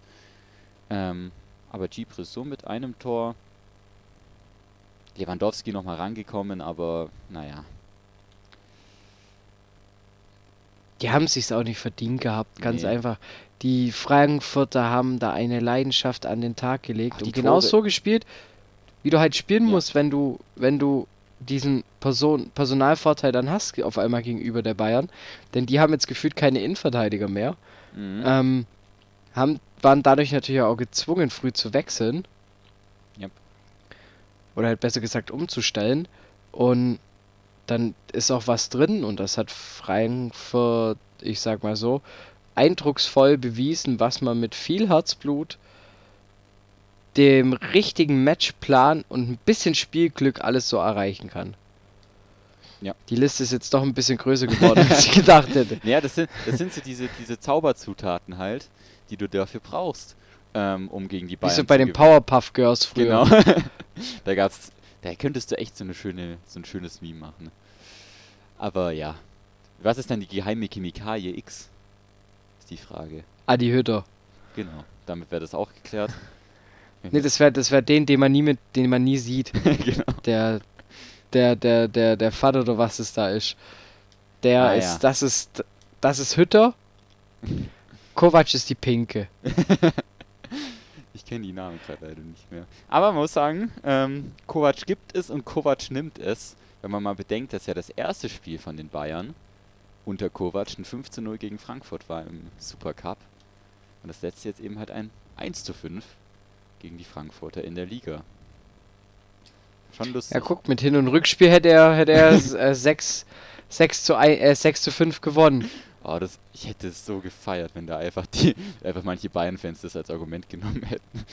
Ähm, aber Gipris so mit einem Tor. Lewandowski nochmal rangekommen, aber naja. Die haben es sich auch nicht verdient gehabt, ganz Nee. einfach. Die Frankfurter haben da eine Leidenschaft an den Tag gelegt Ach, und genau Tore- so gespielt, wie du halt spielen Ja. musst, wenn du, wenn du diesen Person Personalvorteil dann hast auf einmal gegenüber der Bayern. Denn die haben jetzt gefühlt keine Innenverteidiger mehr. Mhm. Ähm, haben, waren dadurch natürlich auch gezwungen, früh zu wechseln. Yep. Oder halt besser gesagt umzustellen. Und dann ist auch was drin und das hat Frankfurt, ich sag mal so, eindrucksvoll bewiesen, was man mit viel Herzblut, dem richtigen Matchplan und ein bisschen Spielglück alles so erreichen kann. Ja. Die Liste ist jetzt doch ein bisschen größer geworden, als ich gedacht hätte. Ja, das sind, das sind so diese, diese Zauberzutaten halt, die du dafür brauchst, ähm, um gegen die Wie Bayern so bei zu den. Powerpuff Girls früher. Genau. da gab's, da könntest du echt so eine schöne, so ein schönes Meme machen. Aber ja. Was ist dann die geheime Chemikalie X? Ist die Frage. Adi Hütter. Genau. Damit wäre das auch geklärt. Nee, das wäre das wär den, den man nie mit, den man nie sieht. genau. Der, der, der, der, der Vater oder was es da ist. Der Ah, ist, ja. das ist, das ist Hütter. Kovac ist die Pinke. Ich kenne die Namen gerade leider nicht mehr. Aber man muss sagen, ähm, Kovac gibt es und Kovac nimmt es. Wenn man mal bedenkt, dass ja das erste Spiel von den Bayern unter Kovac ein 5 zu 0 gegen Frankfurt war im Supercup. Und das letzte jetzt eben halt ein 1 zu 5 gegen die Frankfurter in der Liga. Schon lustig. Ja, guck, mit Hin- und Rückspiel hätte er, hätte er äh, 6, 6, zu 1, äh, 6 zu 5 gewonnen. Oh, das, ich hätte es so gefeiert, wenn da einfach die einfach manche Bayern-Fans das als Argument genommen hätten.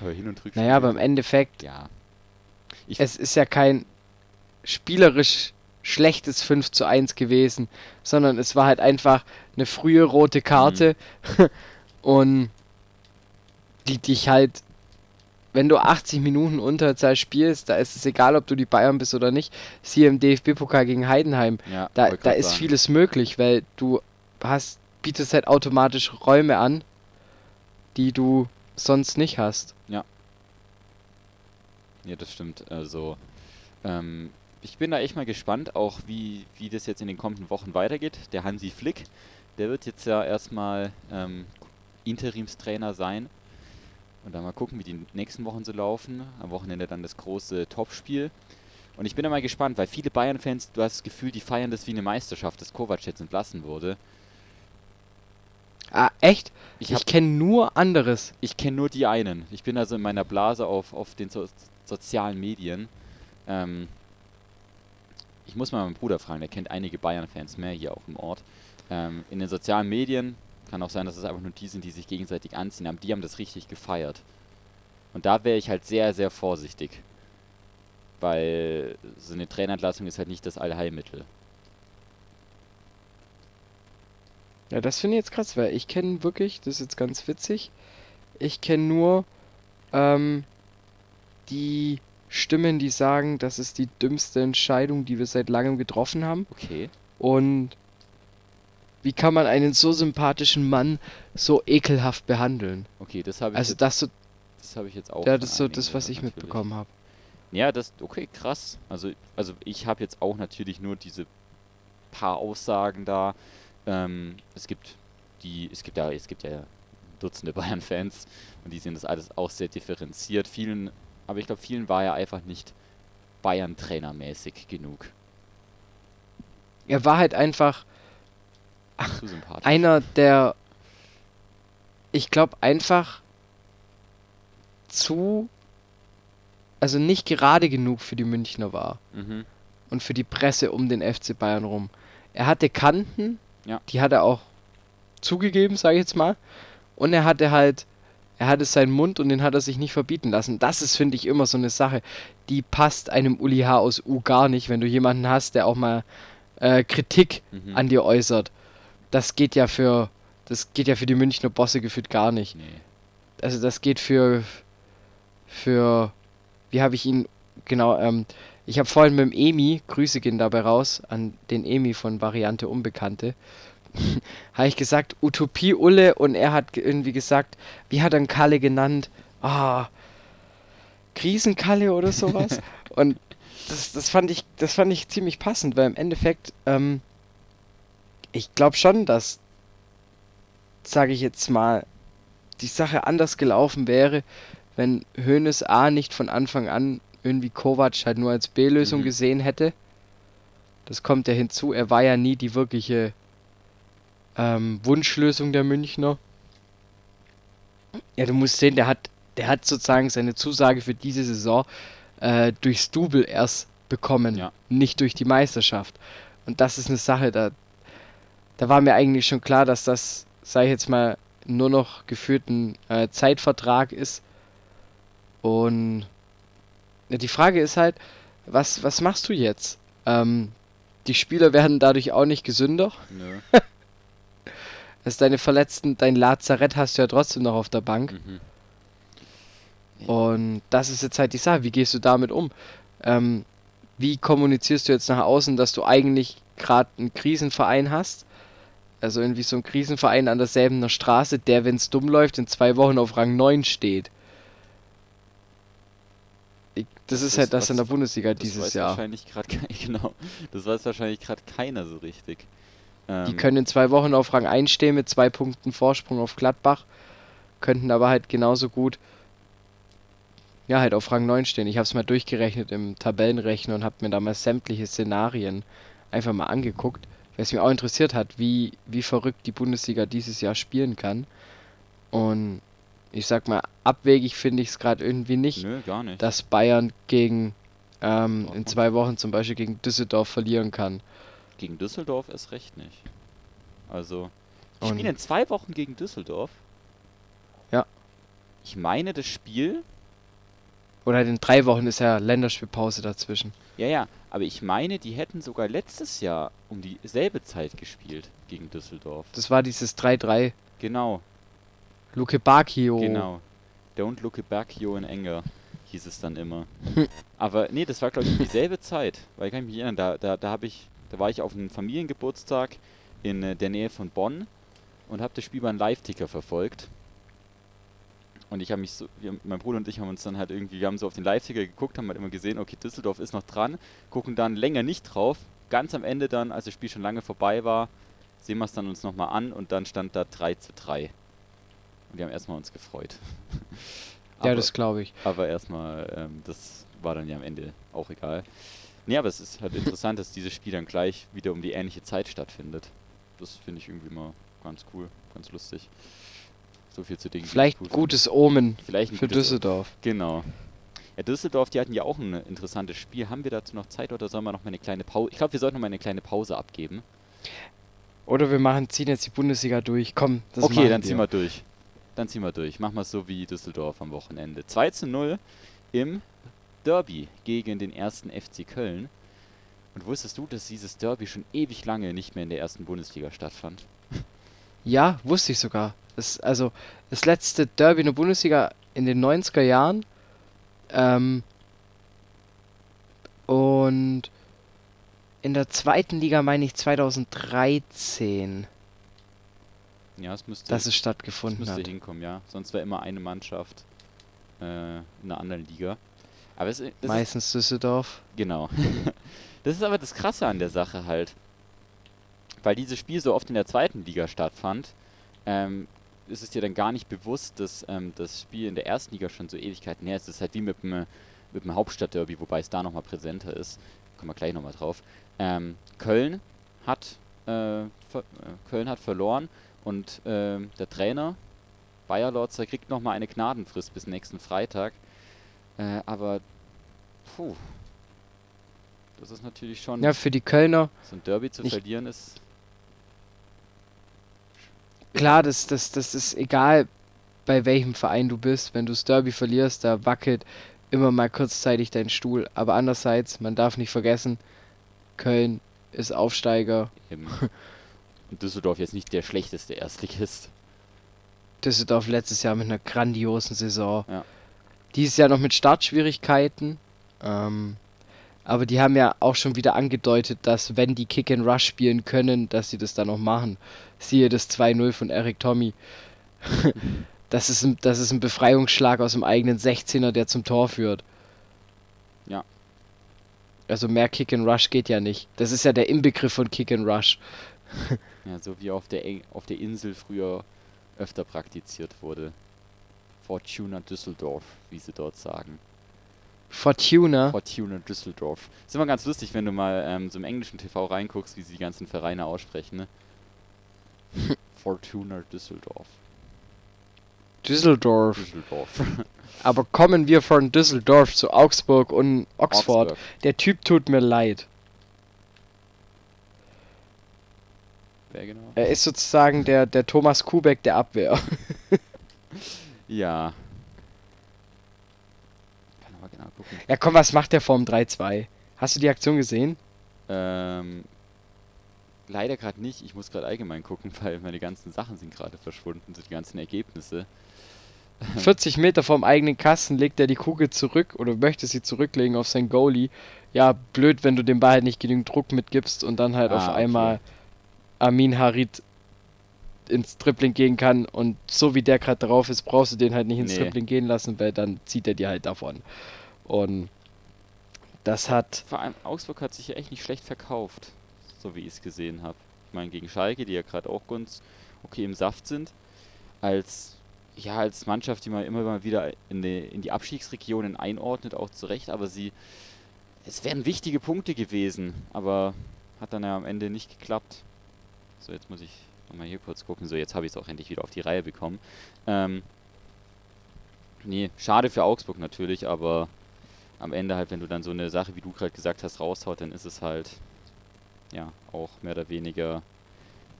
Aber hin und rückspiel. Naja, aber im Endeffekt, Ja. Ich, es ist ja kein spielerisch schlechtes 5 zu 1 gewesen, sondern es war halt einfach eine frühe rote Karte und die dich halt, wenn du 80 Minuten Unterzahl spielst, da ist es egal, ob du die Bayern bist oder nicht, siehe im DFB-Pokal gegen Heidenheim, ja, da, da ist sagen. vieles möglich, weil du hast, bietest halt automatisch Räume an, die du sonst nicht hast. Ja, das stimmt. Also, ähm, ich bin da echt mal gespannt, auch wie, wie das jetzt in den kommenden Wochen weitergeht. Der Hansi Flick, der wird jetzt ja erstmal ähm, Interimstrainer sein. Und dann mal gucken, wie die nächsten Wochen so laufen. Am Wochenende dann das große Topspiel. Und ich bin da mal gespannt, weil viele Bayern-Fans, du hast das Gefühl, die feiern das wie eine Meisterschaft, dass Kovac jetzt entlassen wurde. Ah, echt? Ich, Ich, kenne nur anderes. ich kenne nur die einen. Ich bin also in meiner Blase auf, auf den so sozialen Medien. Ähm, ich muss mal meinen Bruder fragen, der kennt einige Bayern-Fans mehr hier auch im Ort. Ähm, in den sozialen Medien kann auch sein, dass es einfach nur die sind, die sich gegenseitig anziehen haben. Die haben das richtig gefeiert. Und da wäre ich halt sehr, sehr vorsichtig. Weil so eine Trainerentlassung ist halt nicht das Allheilmittel. Ja, das finde ich jetzt krass, weil ich kenne wirklich, das ist jetzt ganz witzig, ich kenne nur ähm, die Stimmen, die sagen, das ist die dümmste Entscheidung, die wir seit langem getroffen haben. Okay. Und wie kann man einen so sympathischen Mann so ekelhaft behandeln? Okay, das habe ich, Also jetzt- das so, das habe ich jetzt auch. ja, das ist so das, was ich natürlich. mitbekommen habe. Ja, das, okay, krass. Also, also ich habe jetzt auch natürlich nur diese paar Aussagen da. Ähm, es gibt die, es gibt ja, es gibt ja Dutzende Bayern-Fans und die sehen das alles auch sehr differenziert. Vielen, aber ich glaube, vielen war er einfach nicht Bayern-Trainermäßig genug. Er war halt einfach sympathisch. einer der, ich glaube einfach zu, also nicht gerade genug für die Münchner war Mhm. und für die Presse um den FC Bayern rum. Er hatte Kanten, Ja. die hat er auch zugegeben, sage ich jetzt mal, und er hatte halt, er hatte seinen Mund und den hat er sich nicht verbieten lassen. Das ist, finde ich, immer so eine Sache, die passt einem Uli H. aus U gar nicht, wenn du jemanden hast, der auch mal äh, Kritik Mhm. an dir äußert. Das geht ja für, das geht ja für die Münchner Bosse gefühlt gar nicht. Nee. Also das geht für, für, wie habe ich ihn, genau, ähm, ich habe vorhin mit dem Emi, Grüße gehen dabei raus, an den Emi von Variante Unbekannte, habe ich gesagt, Utopie Ulle und er hat ge- irgendwie gesagt, wie hat er ihn Kalle genannt? Ah, Krisenkalle oder sowas. und das, das fand ich, das fand ich ziemlich passend, weil im Endeffekt, ähm, ich glaube schon, dass, sage ich jetzt mal, die Sache anders gelaufen wäre, wenn Hoeneß A nicht von Anfang an irgendwie Kovac halt nur als B-Lösung Mhm. gesehen hätte. Das kommt ja hinzu, er war ja nie die wirkliche ähm, Wunschlösung der Münchner. Ja, du musst sehen, der hat, der hat sozusagen seine Zusage für diese Saison äh, durchs Double erst bekommen, Ja. nicht durch die Meisterschaft. Und das ist eine Sache, da, da war mir eigentlich schon klar, dass das, sag ich jetzt mal, nur noch geführt ein äh, Zeitvertrag ist. Und ja, die Frage ist halt, was, was machst du jetzt? Ähm, die Spieler werden dadurch auch nicht gesünder. Nö. Also deine Verletzten, dein Lazarett hast du ja trotzdem noch auf der Bank. Mhm. Und das ist jetzt halt die Sache. Wie gehst du damit um? Ähm, wie kommunizierst du jetzt nach außen, dass du eigentlich gerade einen Krisenverein hast? Also irgendwie so ein Krisenverein an derselben Straße, der, wenn es dumm läuft, in zwei Wochen auf Rang 9 steht. Ich, das ist Das halt ist das in der Bundesliga Das dieses weiß Jahr. wahrscheinlich gerade genau. Das weiß wahrscheinlich gerade keiner so richtig. Die Ähm, können in zwei Wochen auf Rang 1 stehen mit zwei Punkten Vorsprung auf Gladbach, könnten aber halt genauso gut ja halt auf Rang 9 stehen. Ich habe es mal durchgerechnet im Tabellenrechner und habe mir damals sämtliche Szenarien einfach mal angeguckt, weil es mich auch interessiert hat, wie, wie verrückt die Bundesliga dieses Jahr spielen kann. Und ich sag mal, abwegig finde ich es gerade irgendwie nicht, Nö, nicht. dass Bayern gegen ähm, in zwei Wochen zum Beispiel gegen Düsseldorf verlieren kann. Gegen Düsseldorf ist recht nicht. Also, die Und- spielen in zwei Wochen gegen Düsseldorf. Ja. Ich meine, das Spiel. Oder in drei Wochen ist ja Länderspielpause dazwischen. Ja, ja, aber ich meine, die hätten sogar letztes Jahr um dieselbe Zeit gespielt gegen Düsseldorf. Das war dieses 3-3. Genau, Luke Bacchio. genau. Don't back, you in anger, hieß es dann immer. Hm. aber nee, das war glaube ich um dieselbe Zeit. Weil ich kann mich erinnern, da, da, da habe ich, da war ich auf einem Familiengeburtstag in äh, der Nähe von Bonn und habe das Spiel beim Live-Ticker verfolgt. Und ich habe mich so, wir, mein Bruder und ich haben uns dann halt irgendwie, wir haben so auf den Live-Ticker geguckt, haben halt immer gesehen, okay, Düsseldorf ist noch dran, gucken dann länger nicht drauf. Ganz am Ende dann, als das Spiel schon lange vorbei war, sehen wir es dann uns nochmal an und dann stand da 3 zu 3. Und wir haben erstmal uns gefreut. Ja, Aber- das glaube ich. aber erstmal, ähm, das war dann ja am Ende auch egal. Nee, aber es ist halt interessant, dass dieses Spiel dann gleich wieder um die ähnliche Zeit stattfindet. Das finde ich irgendwie mal ganz cool, ganz lustig. So viel zu Dingen. Vielleicht finde. gutes Omen Vielleicht für gutes- Düsseldorf. Genau. Ja, Düsseldorf, die hatten ja auch ein interessantes Spiel. Haben wir dazu noch Zeit oder sollen wir noch mal eine kleine Pause? Ich glaube, wir sollten noch mal eine kleine Pause abgeben. Oder wir machen, ziehen jetzt die Bundesliga durch. Komm, das okay, dann ziehen wir durch. Dann ziehen wir durch. Machen wir es so wie Düsseldorf am Wochenende. 2 zu 0 im Derby gegen den ersten FC Köln. Und wusstest du, dass dieses Derby schon ewig lange nicht mehr in der ersten Bundesliga stattfand? Ja, wusste ich sogar. Das, also, das letzte Derby in der Bundesliga in den 90er Jahren. Ähm, und in der zweiten Liga meine ich 2013, Ja, es müsste, dass es es stattgefunden müsste hat. hinkommen, ja. Sonst wäre immer eine Mannschaft äh, in einer anderen Liga. Aber es, das ist, Meistens Düsseldorf. Genau. das ist aber das Krasse an der Sache halt. Weil dieses Spiel so oft in der zweiten Liga stattfand, ähm, ist es dir dann gar nicht bewusst, dass ähm, das Spiel in der ersten Liga schon so Ewigkeiten her ist. Es ist halt wie mit dem, mit dem Hauptstadtderby, wobei es da nochmal präsenter ist. Kommen wir gleich nochmal drauf. Ähm, Köln hat äh, äh, Köln hat verloren und ähm, der Trainer Bayer Lorzer kriegt nochmal eine Gnadenfrist bis nächsten Freitag. Äh, aber puh, das ist natürlich schon Ja, für die Kölner, so ein Derby zu verlieren ist klar, das, das, das ist egal, bei welchem Verein du bist. Wenn du das Derby verlierst, da wackelt immer mal kurzzeitig dein Stuhl. Aber andererseits, man darf nicht vergessen, Köln ist Aufsteiger. eben und Düsseldorf jetzt nicht der schlechteste Erstligist. Düsseldorf letztes Jahr mit einer grandiosen Saison. Ja. Dieses Jahr noch mit Startschwierigkeiten. Ähm, aber die haben ja auch schon wieder angedeutet, dass wenn die Kick and Rush spielen können, dass sie das dann noch machen. Siehe das 2-0 von Eric Tommy. das, ist ein, das ist ein Befreiungsschlag aus dem eigenen 16er, der zum Tor führt. Ja. Also mehr Kick and Rush geht ja nicht. Das ist ja der Inbegriff von Kick and Rush. Ja, so wie auf der Eng auf der Insel früher öfter praktiziert wurde. Fortuna Düsseldorf, wie sie dort sagen. Fortuna. Fortuna Düsseldorf. Ist immer ganz lustig, wenn du mal ähm, so im englischen TV reinguckst, wie sie die ganzen Vereine aussprechen, ne? Fortuna Düsseldorf. Düsseldorf. Düsseldorf. Aber kommen wir von Düsseldorf zu Augsburg und Oxford. Augsburg. Der Typ tut mir leid. Wer genau? Er ist sozusagen der, der Thomas Kubek der Abwehr. Ja. Kann aber genau gucken. Ja, komm, was macht der vorm 3-2? Hast du die Aktion gesehen? Ähm, leider gerade nicht. Ich muss gerade allgemein gucken, weil meine ganzen Sachen sind gerade verschwunden, so die ganzen Ergebnisse. 40 Meter vom eigenen Kasten legt er die Kugel zurück oder möchte sie zurücklegen auf sein Goalie. Ja, blöd, wenn du dem Ball halt nicht genügend Druck mitgibst und dann halt Ah, auf okay. einmal Amin Harid ins Dribbling gehen kann und so wie der gerade drauf ist, brauchst du den halt nicht ins Nee. Dribbling gehen lassen, weil dann zieht er dir halt davon. Und das hat Vor allem Augsburg hat sich ja echt nicht schlecht verkauft, so wie ich es gesehen habe. Ich meine, gegen Schalke, die ja gerade auch ganz okay im Saft sind, als ja, als Mannschaft, die man immer mal wieder in die, in die Abstiegsregionen einordnet, auch zu Recht, aber sie, es wären wichtige Punkte gewesen, aber hat dann ja am Ende nicht geklappt. So, jetzt muss ich nochmal hier kurz gucken. So, jetzt habe ich es auch endlich wieder auf die Reihe bekommen. Ähm, nee, schade für Augsburg natürlich, aber am Ende halt, wenn du dann so eine Sache, wie du gerade gesagt hast, raushaut, dann ist es halt, ja, auch mehr oder weniger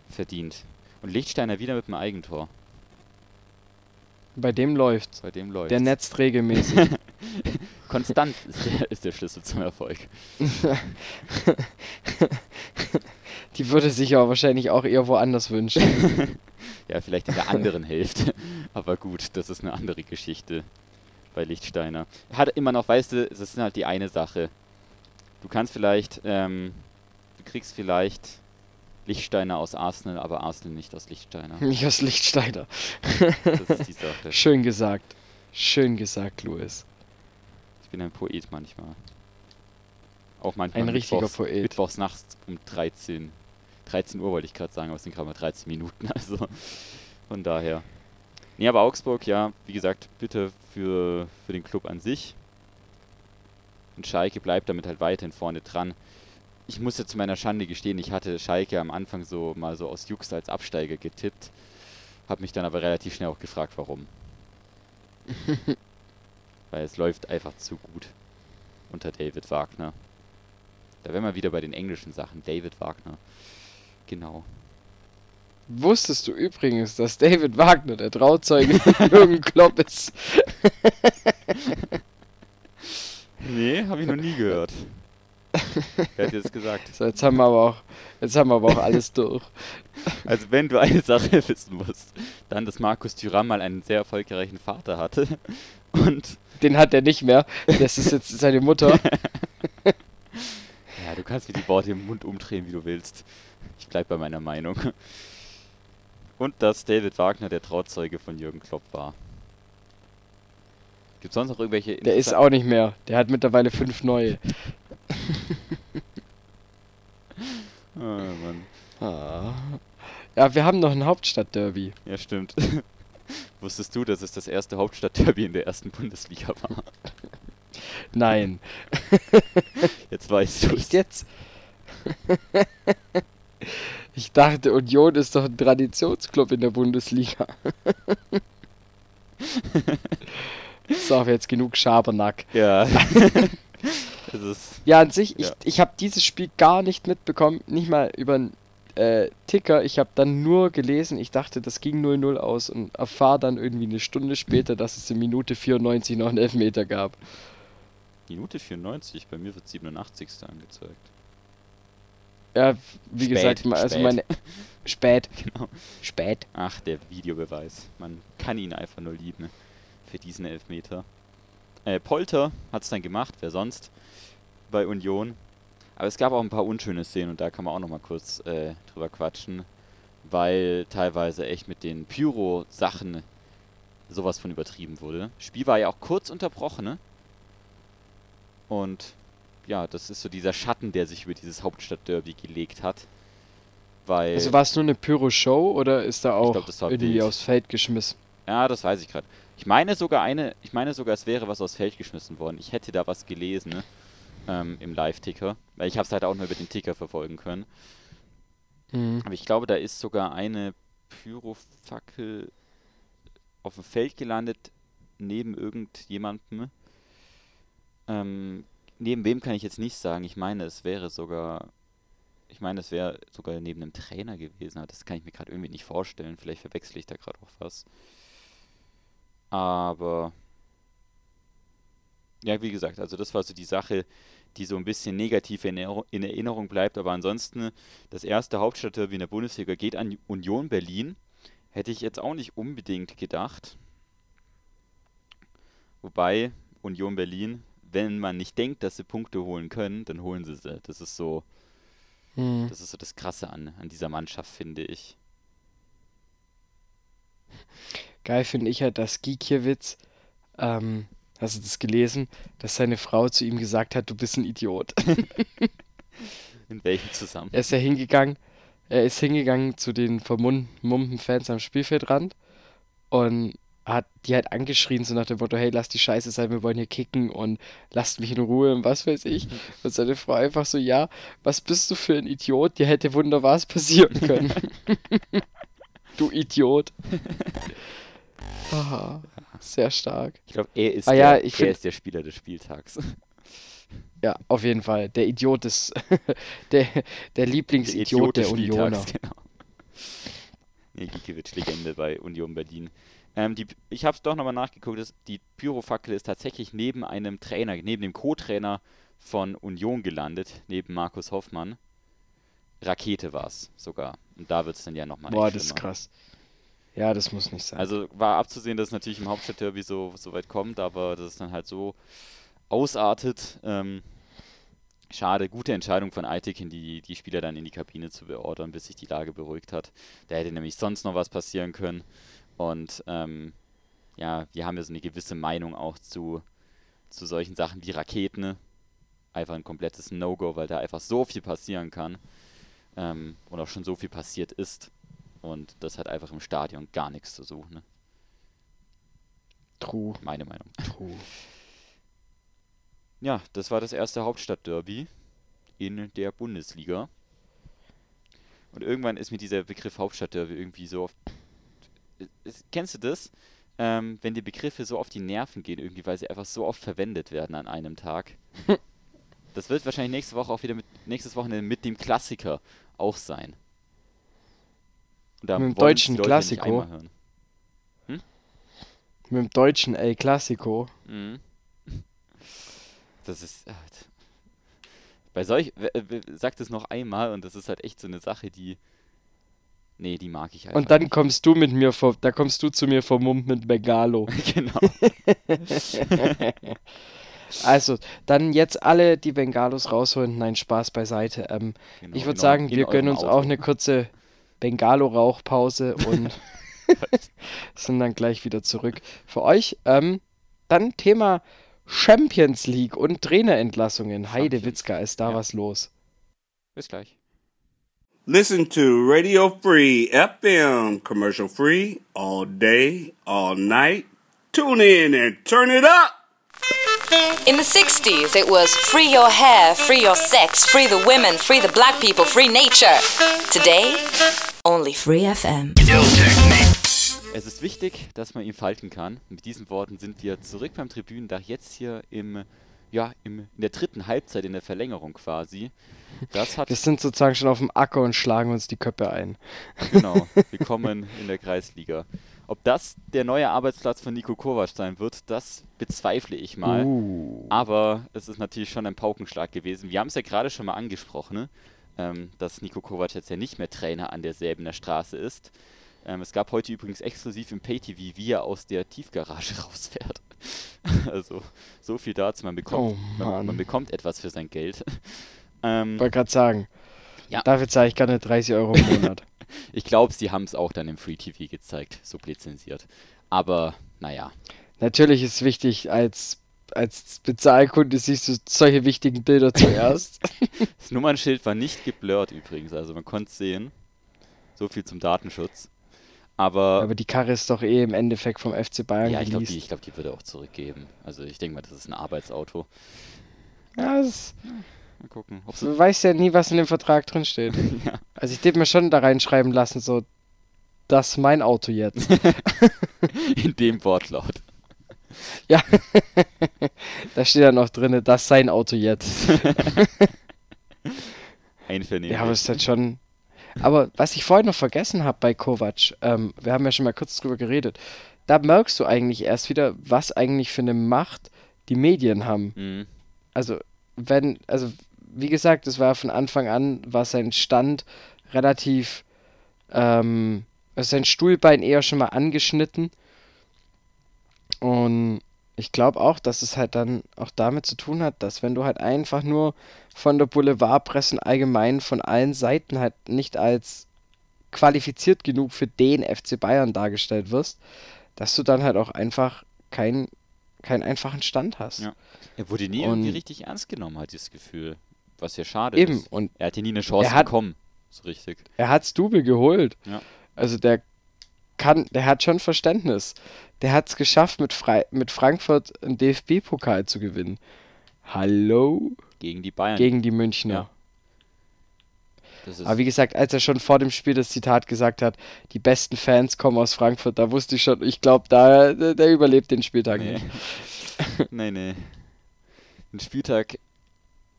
verdient. Und Lichtsteiner wieder mit einem Eigentor. bei dem läuft. Bei dem läuft Der netzt regelmäßig. Konstant ist der, ist der Schlüssel zum Erfolg. Die würde sich aber wahrscheinlich auch eher woanders wünschen. Ja, vielleicht in der anderen Hälfte. Aber gut, das ist eine andere Geschichte bei Lichtsteiner. Hat immer noch, weißt du, das ist halt die eine Sache. Du kannst vielleicht, ähm, du kriegst vielleicht Lichtsteiner aus Arsenal, aber Arsenal nicht aus Lichtsteiner. Nicht aus Lichtsteiner. Das ist die Sache. Schön gesagt. Schön gesagt, Louis. Ich bin ein Poet manchmal. Auch manchmal Ein richtiger mittwochs, Poet. Mittwochs nachts um 13, 13 Uhr wollte ich gerade sagen, aber es sind gerade mal 13 Minuten, also von daher. Nee, aber Augsburg, ja, wie gesagt, bitte für, für den Club an sich. Und Schalke bleibt damit halt weiterhin vorne dran. Ich muss ja zu meiner Schande gestehen, ich hatte Schalke am Anfang so mal so aus Jux als Absteiger getippt. Hab mich dann aber relativ schnell auch gefragt, warum. Weil es läuft einfach zu gut unter David Wagner. Da wären wir wieder bei den englischen Sachen. David Wagner. Genau. Wusstest du übrigens, dass David Wagner der Trauzeuge von Jürgen Klopp ist? Nee, habe ich noch nie gehört. Wer hat jetzt gesagt? So, jetzt haben wir aber auch, jetzt haben wir aber auch alles durch. Also wenn du eine Sache wissen musst, dann, dass Markus Thuram mal einen sehr erfolgreichen Vater hatte. Und Den hat er nicht mehr. Das ist jetzt seine Mutter. ja, du kannst mir die Worte im Mund umdrehen, wie du willst. Ich bleib bei meiner Meinung. Und dass David Wagner der Trauzeuge von Jürgen Klopp war. Gibt sonst noch irgendwelche Der ist auch nicht mehr. Der hat mittlerweile fünf neue. Ah, Mann. Ah. Ja, wir haben noch ein Hauptstadtderby. Ja, stimmt. Wusstest du, dass es das erste Hauptstadtderby in der ersten Bundesliga war? Nein. Jetzt weißt du Echt jetzt? Ich dachte, Union ist doch ein Traditionsclub in der Bundesliga. So, jetzt genug Schabernack. Ja. Ja, an sich, ich, Ja. ich habe dieses Spiel gar nicht mitbekommen, nicht mal über einen äh, Ticker. Ich habe dann nur gelesen, ich dachte, das ging 0-0 aus und erfahre dann irgendwie eine Stunde später, dass es in Minute 94 noch einen Elfmeter gab. Minute 94, bei mir wird 87. angezeigt. Ja, wie Spät, gesagt, also spät. meine. Spät. Genau. Spät. Ach, der Videobeweis. Man kann ihn einfach nur lieben. Für diesen Elfmeter. Äh, Polter hat es dann gemacht, wer sonst? Bei Union. Aber es gab auch ein paar unschöne Szenen und da kann man auch nochmal kurz äh, drüber quatschen. Weil teilweise echt mit den Pyro-Sachen sowas von übertrieben wurde. Spiel war ja auch kurz unterbrochen, ne? Und ja, das ist so dieser Schatten, der sich über dieses Hauptstadtderby gelegt hat. Weil. Also war es nur eine Pyro-Show oder ist da auch glaub, irgendwie wild. aufs Feld geschmissen? Ja, das weiß ich gerade. Ich meine sogar eine, ich meine sogar, es wäre was aufs Feld geschmissen worden. Ich hätte da was gelesen, ne? ähm, im Live-Ticker. Weil ich habe es halt auch nur über den Ticker verfolgen können. Mhm. Aber ich glaube, da ist sogar eine Pyrofackel auf dem Feld gelandet, neben irgendjemandem. Ähm, neben wem kann ich jetzt nicht sagen. Ich meine, es wäre sogar. Ich meine, es wäre sogar neben einem Trainer gewesen. aber Das kann ich mir gerade irgendwie nicht vorstellen. Vielleicht verwechsel ich da gerade auch was. Aber ja, wie gesagt, also das war so die Sache, die so ein bisschen negativ in, in Erinnerung bleibt. Aber ansonsten, das erste Hauptstadtderby in der Bundesliga geht an Union Berlin. Hätte ich jetzt auch nicht unbedingt gedacht. Wobei Union Berlin, wenn man nicht denkt, dass sie Punkte holen können, dann holen sie sie. Das ist so, Hm. das ist so das Krasse an, an dieser Mannschaft, finde ich. Geil finde ich halt, dass Gikiewicz, ähm, hast du das gelesen, dass seine Frau zu ihm gesagt hat, du bist ein Idiot. In welchem Zusammenhang? Er ist ja hingegangen, er ist hingegangen zu den vermummten Fans am Spielfeldrand und hat die halt angeschrien, so nach dem Motto, hey, lass die Scheiße sein, wir wollen hier kicken und lasst mich in Ruhe und was weiß ich. Und seine Frau einfach so, ja, was bist du für ein Idiot? Dir hätte wunder was passieren können. du Idiot. Aha, sehr stark. Ich glaube, er, ist Ah der, ja, er find- ist der Spieler des Spieltags. Ja, auf jeden Fall. Der Idiot ist der, der Lieblingsidiot der des Unioner. Spieltags, Genau. Nee, Gikiewicz, Legende bei Union Berlin. Ähm, die, ich habe es doch nochmal nachgeguckt, das, die Pyrofackel ist tatsächlich neben einem Trainer, neben dem Co-Trainer von Union gelandet, neben Markus Hoffmann. Rakete war es sogar. Und da wird es dann ja nochmal Boah, das ist krass. Ja, das muss nicht sein. Also war abzusehen, dass es natürlich im Hauptstadtderby so, so weit kommt, aber dass es dann halt so ausartet. Ähm, schade, gute Entscheidung von Aitekin, die, die Spieler dann in die Kabine zu beordern, bis sich die Lage beruhigt hat. Da hätte nämlich sonst noch was passieren können. Und ähm, ja, wir haben ja so eine gewisse Meinung auch zu, zu solchen Sachen wie Raketen. ne? Einfach ein komplettes No-Go, weil da einfach so viel passieren kann. Ähm, und auch schon so viel passiert ist. Und das hat einfach im Stadion gar nichts zu suchen. Ne? True, Meine Meinung. true. Ja, das war das erste Hauptstadtderby in der Bundesliga. Und irgendwann ist mir dieser Begriff Hauptstadtderby irgendwie so oft. Kennst du das? Ähm, wenn die Begriffe so auf die Nerven gehen, irgendwie, weil sie einfach so oft verwendet werden an einem Tag. Das wird wahrscheinlich nächste Woche auch wieder mit nächstes Wochenende mit dem Klassiker auch sein. Da Mit dem deutschen Klassiko? hören. Mit dem deutschen El Clasico. Mhm. Das ist. äh, Bei solch. Sagt es noch einmal und das ist halt echt so eine Sache, die. Nee, die mag ich einfach. Und dann nicht. kommst du mit mir vor, da kommst du zu mir vermummt mit Bengalo. genau. Also, dann jetzt alle die Bengalos rausholen. Nein, Spaß beiseite. Ähm, genau ich würde eurem- sagen, wir gönnen uns Auto. auch eine kurze Bengalo-Rauchpause und sind dann gleich wieder zurück. Für euch, ähm, dann Thema Champions League und Trainerentlassungen. Heide Witzka, ist da ja. was los? Bis gleich. Listen to Radio Free FM, commercial free, all day, all night. Tune in and turn it up. In the 60s, it was free your hair, free your sex, free the women, free the black people, free nature. Today, only free FM. Es ist wichtig, dass man ihn falten kann. Mit diesen Worten sind wir zurück beim Tribünendach, jetzt hier im, ja, im, in der dritten Halbzeit, in der Verlängerung quasi. Das hat Wir sind sozusagen schon auf dem Acker und schlagen uns die Köpfe ein. Genau, willkommen in der Kreisliga. Ob das der neue Arbeitsplatz von Nico Kovac sein wird, das bezweifle ich mal. Uh. Aber es ist natürlich schon ein Paukenschlag gewesen. Wir haben es ja gerade schon mal angesprochen, ne? ähm, dass Nico Kovac jetzt ja nicht mehr Trainer an der Säbener Straße ist. Ähm, es gab heute übrigens exklusiv im Pay-TV, wie er aus der Tiefgarage rausfährt. also so viel dazu. Man bekommt, Oh, man, man bekommt etwas für sein Geld. Ähm, Wollte gerade sagen, Ja. dafür zahle ich gerne 30 Euro im Monat. Ich glaube, sie haben es auch dann im Free TV gezeigt, so lizenziert. Aber naja, Natürlich ist wichtig, als, als Bezahlkunde siehst du solche wichtigen Bilder zuerst. das Nummernschild war nicht geblurrt übrigens, also man konnte es sehen. So viel zum Datenschutz. Aber, Aber die Karre ist doch eh im Endeffekt vom FC Bayern ja, ich glaube, die, ich glaub, die würde er auch zurückgeben. Also ich denke mal, das ist ein Arbeitsauto. Ja, das, Mal gucken. Du weißt ja nie, was in dem Vertrag drin steht. Ja. Also ich hätte mir schon da reinschreiben lassen, so, das ist mein Auto jetzt. in dem Wortlaut. ja, da steht ja noch drin, das ist sein Auto jetzt. Einvernehmlich. Ja, aber es ist halt schon. Aber was ich vorhin noch vergessen habe bei Kovac, ähm, wir haben ja schon mal kurz drüber geredet, da merkst du eigentlich erst wieder, was eigentlich für eine Macht die Medien haben. Mhm. Also, wenn, also, wie gesagt, es war von Anfang an, war sein Stand relativ, ähm, also sein Stuhlbein eher schon mal angeschnitten. Und ich glaube auch, dass es halt dann auch damit zu tun hat, dass wenn du halt einfach nur von der Boulevardpresse allgemein von allen Seiten halt nicht als qualifiziert genug für den FC Bayern dargestellt wirst, dass du dann halt auch einfach keinen keinen einfachen Stand hast. Ja. Er wurde nie Und- irgendwie richtig ernst genommen, hat dieses Gefühl. Was ja schade Eben, ist. und Er hatte nie eine Chance hat- bekommen. So richtig. er hat's Double geholt. Ja. Also der kann, der hat schon Verständnis. Der hat's geschafft, mit, Frei mit Frankfurt einen DFB-Pokal zu gewinnen. Hallo? Gegen die Bayern. Gegen die Münchner. Ja. ist, Aber wie gesagt, als er schon vor dem Spiel das Zitat gesagt hat, die besten Fans kommen aus Frankfurt, da wusste ich schon, ich glaube, da, der, der überlebt den Spieltag nee. nicht. nee, nee. Ein Spieltag.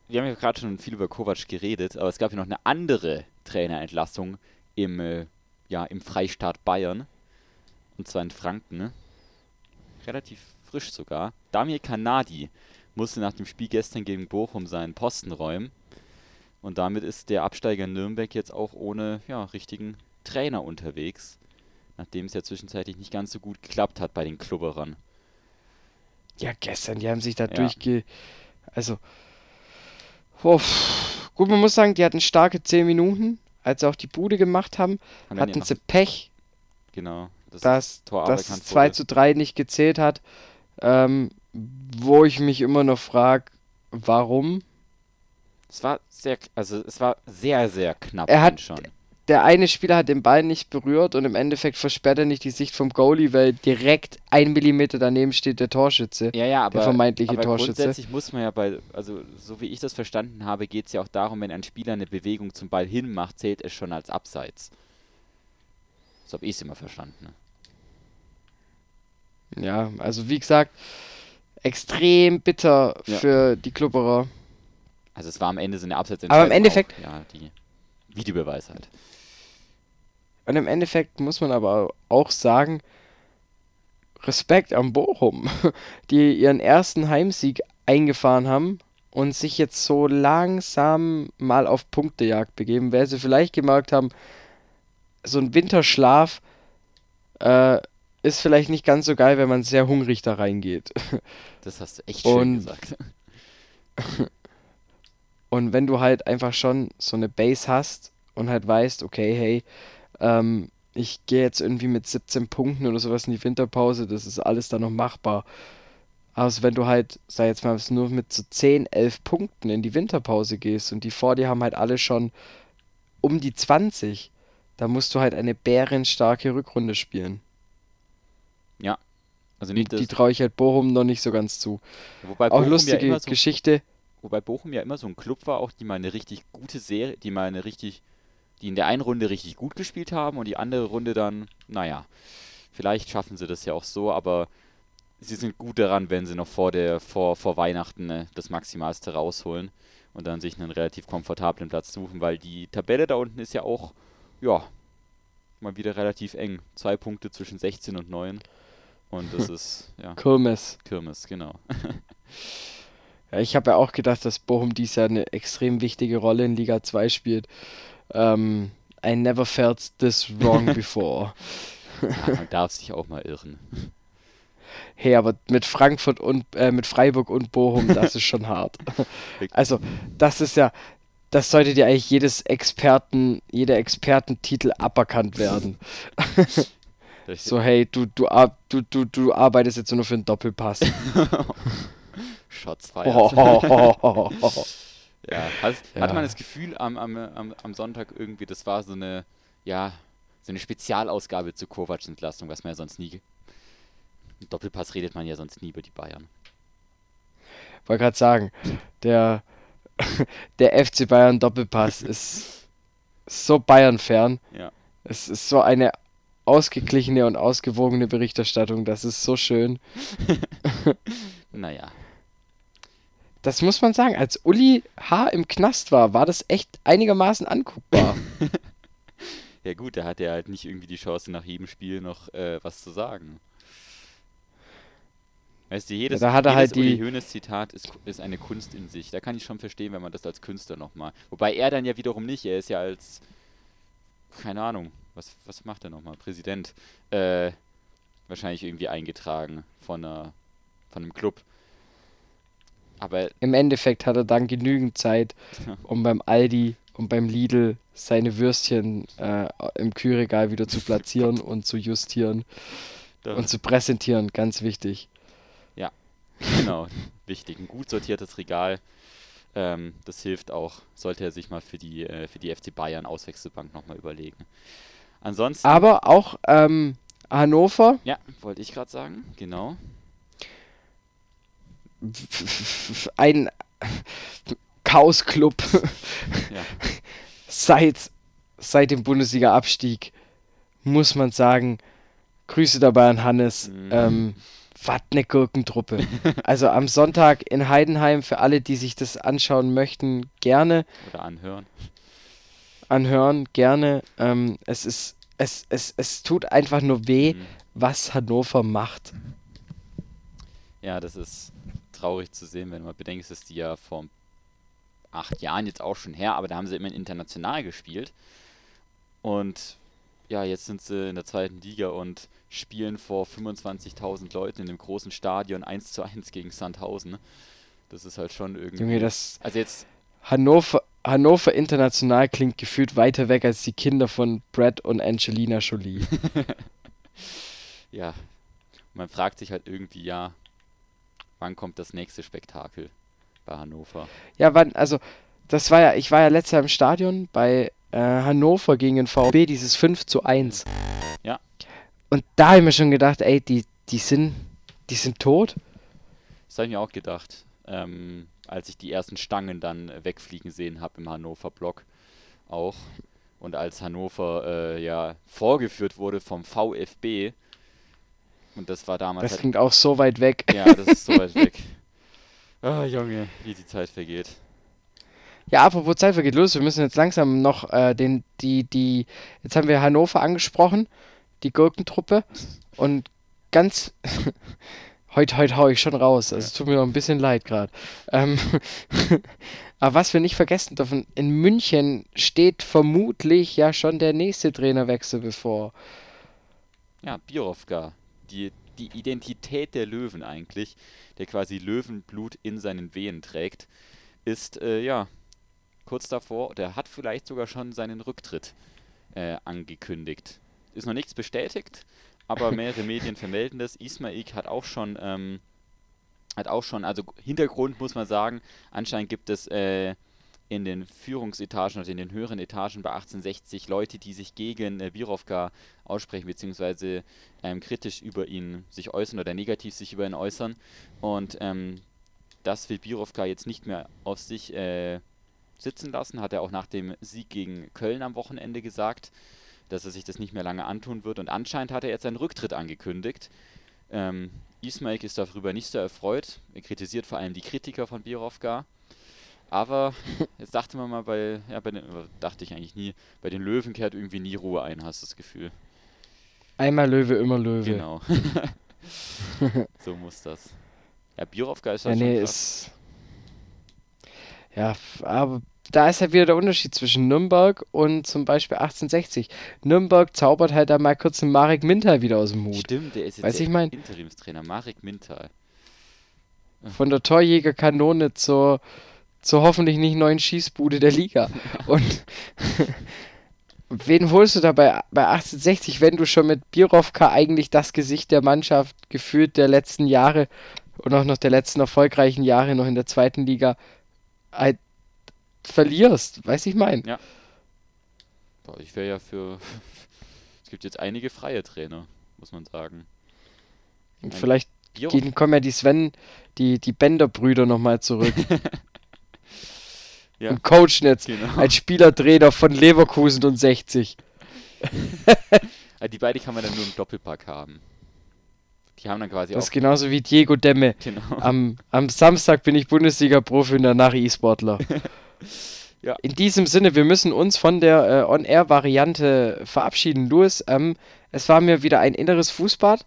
Wir haben ja gerade schon viel über Kovac geredet, aber es gab ja noch eine andere Trainerentlassung im, äh, ja, im Freistaat Bayern. Und zwar in Franken. Ne? Relativ frisch sogar. Damir Kanadi musste nach dem Spiel gestern gegen Bochum seinen Posten räumen. Und damit ist der Absteiger Nürnberg jetzt auch ohne ja, richtigen Trainer unterwegs. Nachdem es ja zwischenzeitlich nicht ganz so gut geklappt hat bei den Klubberern. Ja, gestern, die haben sich da Ja. durchge... Also... Pff. gut, man muss sagen, die hatten starke 10 Minuten, als sie auch die Bude gemacht haben, dann hatten sie Pech, Genau. Das dass Tor das aberkannt 2 wurde. zu 3 nicht gezählt hat. Ähm, wo ich mich immer noch frage, warum? Es war sehr, also es war sehr, sehr knapp Er hat- schon. Der eine Spieler hat den Ball nicht berührt und im Endeffekt versperrt er nicht die Sicht vom Goalie, weil direkt ein Millimeter daneben steht der Torschütze. Ja, ja, aber, vermeintliche aber Torschütze. grundsätzlich muss man ja bei, also so wie ich das verstanden habe, geht es ja auch darum, wenn ein Spieler eine Bewegung zum Ball hin macht, zählt es schon als Abseits. So habe ich es immer verstanden. ne? Ja, also wie gesagt, extrem bitter Ja. für die Klubberer. Also es war am Ende so eine Abseits. Aber im Endeffekt- Auch, ja, die Videobeweis halt. Und im Endeffekt muss man aber auch sagen, Respekt am Bochum, die ihren ersten Heimsieg eingefahren haben und sich jetzt so langsam mal auf Punktejagd begeben, weil sie vielleicht gemerkt haben, so ein Winterschlaf äh, ist vielleicht nicht ganz so geil, wenn man sehr hungrig da reingeht. Das hast du echt schön Und- gesagt. Und wenn du halt einfach schon so eine Base hast und halt weißt, okay, hey, ähm, ich gehe jetzt irgendwie mit 17 Punkten oder sowas in die Winterpause, das ist alles dann noch machbar. Also wenn du halt, sag jetzt mal, nur mit so 10, 11 Punkten in die Winterpause gehst und die vor dir haben halt alle schon um die 20, da musst du halt eine bärenstarke Rückrunde spielen. Also Die, nicht das, die traue ich halt Bochum noch nicht so ganz zu. wobei Auch Bochum lustige ja immer so Geschichte. Wobei Bochum ja immer so ein Club war, auch die mal eine richtig gute Serie, die mal eine richtig, die in der einen Runde richtig gut gespielt haben und die andere Runde dann, naja, vielleicht schaffen sie das ja auch so, aber sie sind gut daran, wenn sie noch vor der, vor, vor Weihnachten ne, das Maximalste rausholen und dann sich einen relativ komfortablen Platz suchen, weil die Tabelle da unten ist ja auch, ja, mal wieder relativ eng. Zwei Punkte zwischen 16 und 9. Und das ist, ja, Kirmes. Kirmes, genau. Ja, ich habe ja auch gedacht, dass Bochum dies Jahr eine extrem wichtige Rolle in Liga 2 spielt. Ähm, I never felt this wrong before. Ja, man darf sich auch mal irren. Hey, aber mit Frankfurt und äh, mit Freiburg und Bochum, das ist schon hart. Also, das ist ja, das sollte dir eigentlich jedes Experten, jeder Expertentitel aberkannt werden. So, hey, du, du, du, du, du arbeitest jetzt nur für einen Doppelpass. Shots feiert. Oh, Ja, hast, Ja. hatte man das Gefühl am, am, am, am Sonntag irgendwie, das war so eine, ja, so eine Spezialausgabe zu Kovacs Entlastung, was man ja sonst nie. Im Doppelpass redet man ja sonst nie über die Bayern. Wollte gerade sagen, der, der FC Bayern Doppelpass ist so Bayern-fern. Ja. Es ist so eine ausgeglichene und ausgewogene Berichterstattung. Das ist so schön. Naja, Das muss man sagen. Als Uli H. im Knast war, war das echt einigermaßen anguckbar. ja gut, da hat er halt nicht irgendwie die Chance, nach jedem Spiel noch äh, was zu sagen. Weißt du, jedes, da hat er jedes halt die- Uli Hoeneß Zitat ist, ist eine Kunst in sich. Da kann ich schon verstehen, wenn man das als Künstler nochmal. Wobei er dann ja wiederum nicht, er ist ja als, keine Ahnung, was, was macht er nochmal? Präsident. Äh, wahrscheinlich irgendwie eingetragen von, einer, von einem Club. Aber Im Endeffekt hat er dann genügend Zeit, um beim Aldi und beim Lidl seine Würstchen äh, im Kühlregal wieder zu platzieren und zu justieren da, und zu präsentieren. Ganz wichtig. genau, wichtig. Ein gut sortiertes Regal. Ähm, das hilft auch, sollte er sich mal für die, äh, für die FC Bayern Auswechselbank nochmal überlegen. Ansonsten. Aber auch ähm, Hannover, Ja, wollte ich gerade sagen, genau. Ein Chaos-Club Ja. seit, seit dem Bundesliga-Abstieg, muss man sagen, Grüße dabei an Hannes. Mhm. Ähm, was eine Gurkentruppe. Also am Sonntag in Heidenheim, für alle, die sich das anschauen möchten, gerne Oder anhören. anhören, gerne. Ähm, es ist, es, es, es tut einfach nur weh, Mhm. was Hannover macht. Ja, das ist traurig zu sehen, wenn man bedenkt, dass die ja vor acht Jahren jetzt auch schon her, aber da haben sie immer international gespielt. Und ja, jetzt sind sie in der zweiten Liga und spielen vor 25.000 Leuten in einem großen Stadion 1 zu 1 gegen Sandhausen. Das ist halt schon irgendwie. Junge, das also jetzt, Hannover, Hannover international klingt gefühlt weiter weg als die Kinder von Brad und Angelina Jolie. ja, man fragt sich halt irgendwie, ja, wann kommt das nächste Spektakel bei Hannover? Ja, wann, also, das war ja, ich war ja letztes Jahr im Stadion bei äh, Hannover gegen den VfB, dieses 5 zu 1. Ja. Und da habe ich mir schon gedacht, ey, die, die sind, die sind tot. Das habe ich mir auch gedacht, ähm, als ich die ersten Stangen dann wegfliegen sehen habe im Hannover-Block auch. Und als Hannover äh, ja vorgeführt wurde vom VfB. Und das war damals Das halt, klingt auch so weit weg. Ja, das ist so weit weg. Ah, Junge, wie die Zeit vergeht. Ja, apropos Zeit vergeht los, wir müssen jetzt langsam noch äh, den, die, die, jetzt haben wir Hannover angesprochen, die Gurkentruppe und ganz, heute, heute hau ich schon raus, also es tut mir noch ein bisschen leid gerade. Ähm, aber was wir nicht vergessen dürfen, in München steht vermutlich ja schon der nächste Trainerwechsel bevor. Ja, Birovka, die, die Identität der Löwen eigentlich, der quasi Löwenblut in seinen Venen trägt, ist, äh, ja, kurz davor, der hat vielleicht sogar schon seinen Rücktritt äh, angekündigt. Ist noch nichts bestätigt, aber mehrere Medien vermelden das. Ismail hat auch schon, ähm, hat auch schon, also Hintergrund muss man sagen, anscheinend gibt es äh, in den Führungsetagen oder in den höheren Etagen bei 1860 Leute, die sich gegen äh, Birovka aussprechen, beziehungsweise ähm, kritisch über ihn sich äußern oder negativ sich über ihn äußern. Und ähm, das will Birovka jetzt nicht mehr auf sich äh, sitzen lassen, hat er auch nach dem Sieg gegen Köln am Wochenende gesagt, dass er sich das nicht mehr lange antun wird. Und anscheinend hat er jetzt seinen Rücktritt angekündigt. Ähm, Ismail ist darüber nicht so erfreut. Er kritisiert vor allem die Kritiker von Birovka. Aber jetzt dachte man mal bei, ja, bei den, dachte ich eigentlich nie, bei den Löwen kehrt irgendwie nie Ruhe ein, hast du das Gefühl. Einmal Löwe, immer Löwe. Genau. so muss das. Ja, Birovka ist Ja, halt schon nee, ist. Ja, aber da ist halt wieder der Unterschied zwischen Nürnberg und zum Beispiel 1860. Nürnberg zaubert halt da mal kurz einen Marek Mintal wieder aus dem Hut. Stimmt, der ist jetzt Weißt der ich mein? Interimstrainer, Marek Mintal. Von der Torjägerkanone zur, zur hoffentlich nicht neuen Schießbude der Liga. Und wen holst du da bei, bei 1860, wenn du schon mit Birovka eigentlich das Gesicht der Mannschaft gefühlt der letzten Jahre und auch noch der letzten erfolgreichen Jahre noch in der zweiten Liga halt verlierst? Weiß ich mein. Boah, ich wäre ja für. es gibt jetzt einige freie Trainer, muss man sagen. Und vielleicht gehen, kommen ja die Sven, die, die Bender-Brüder nochmal zurück. Ja. Und coachen jetzt Genau. als Spielertrainer von Leverkusen und 60. Ah, die beiden kann man dann nur im Doppelpack haben. Die haben dann quasi Das auch. ist genauso wie Diego Demme. Genau. Am, am Samstag bin ich Bundesliga-Profi und danach E-Sportler. Ja. In diesem Sinne, wir müssen uns von der äh, On-Air-Variante verabschieden. Louis, ähm, es war mir wieder ein inneres Fußbad.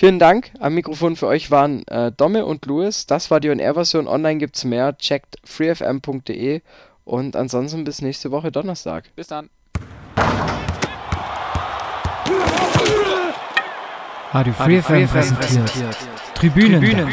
Vielen Dank. Am Mikrofon für euch waren äh, Domme und Louis. Das war die On-Air-Version. Online gibt's mehr. Checkt freefm.de und ansonsten bis nächste Woche Donnerstag. Bis dann. Radio Free FM präsentiert. Tribünen.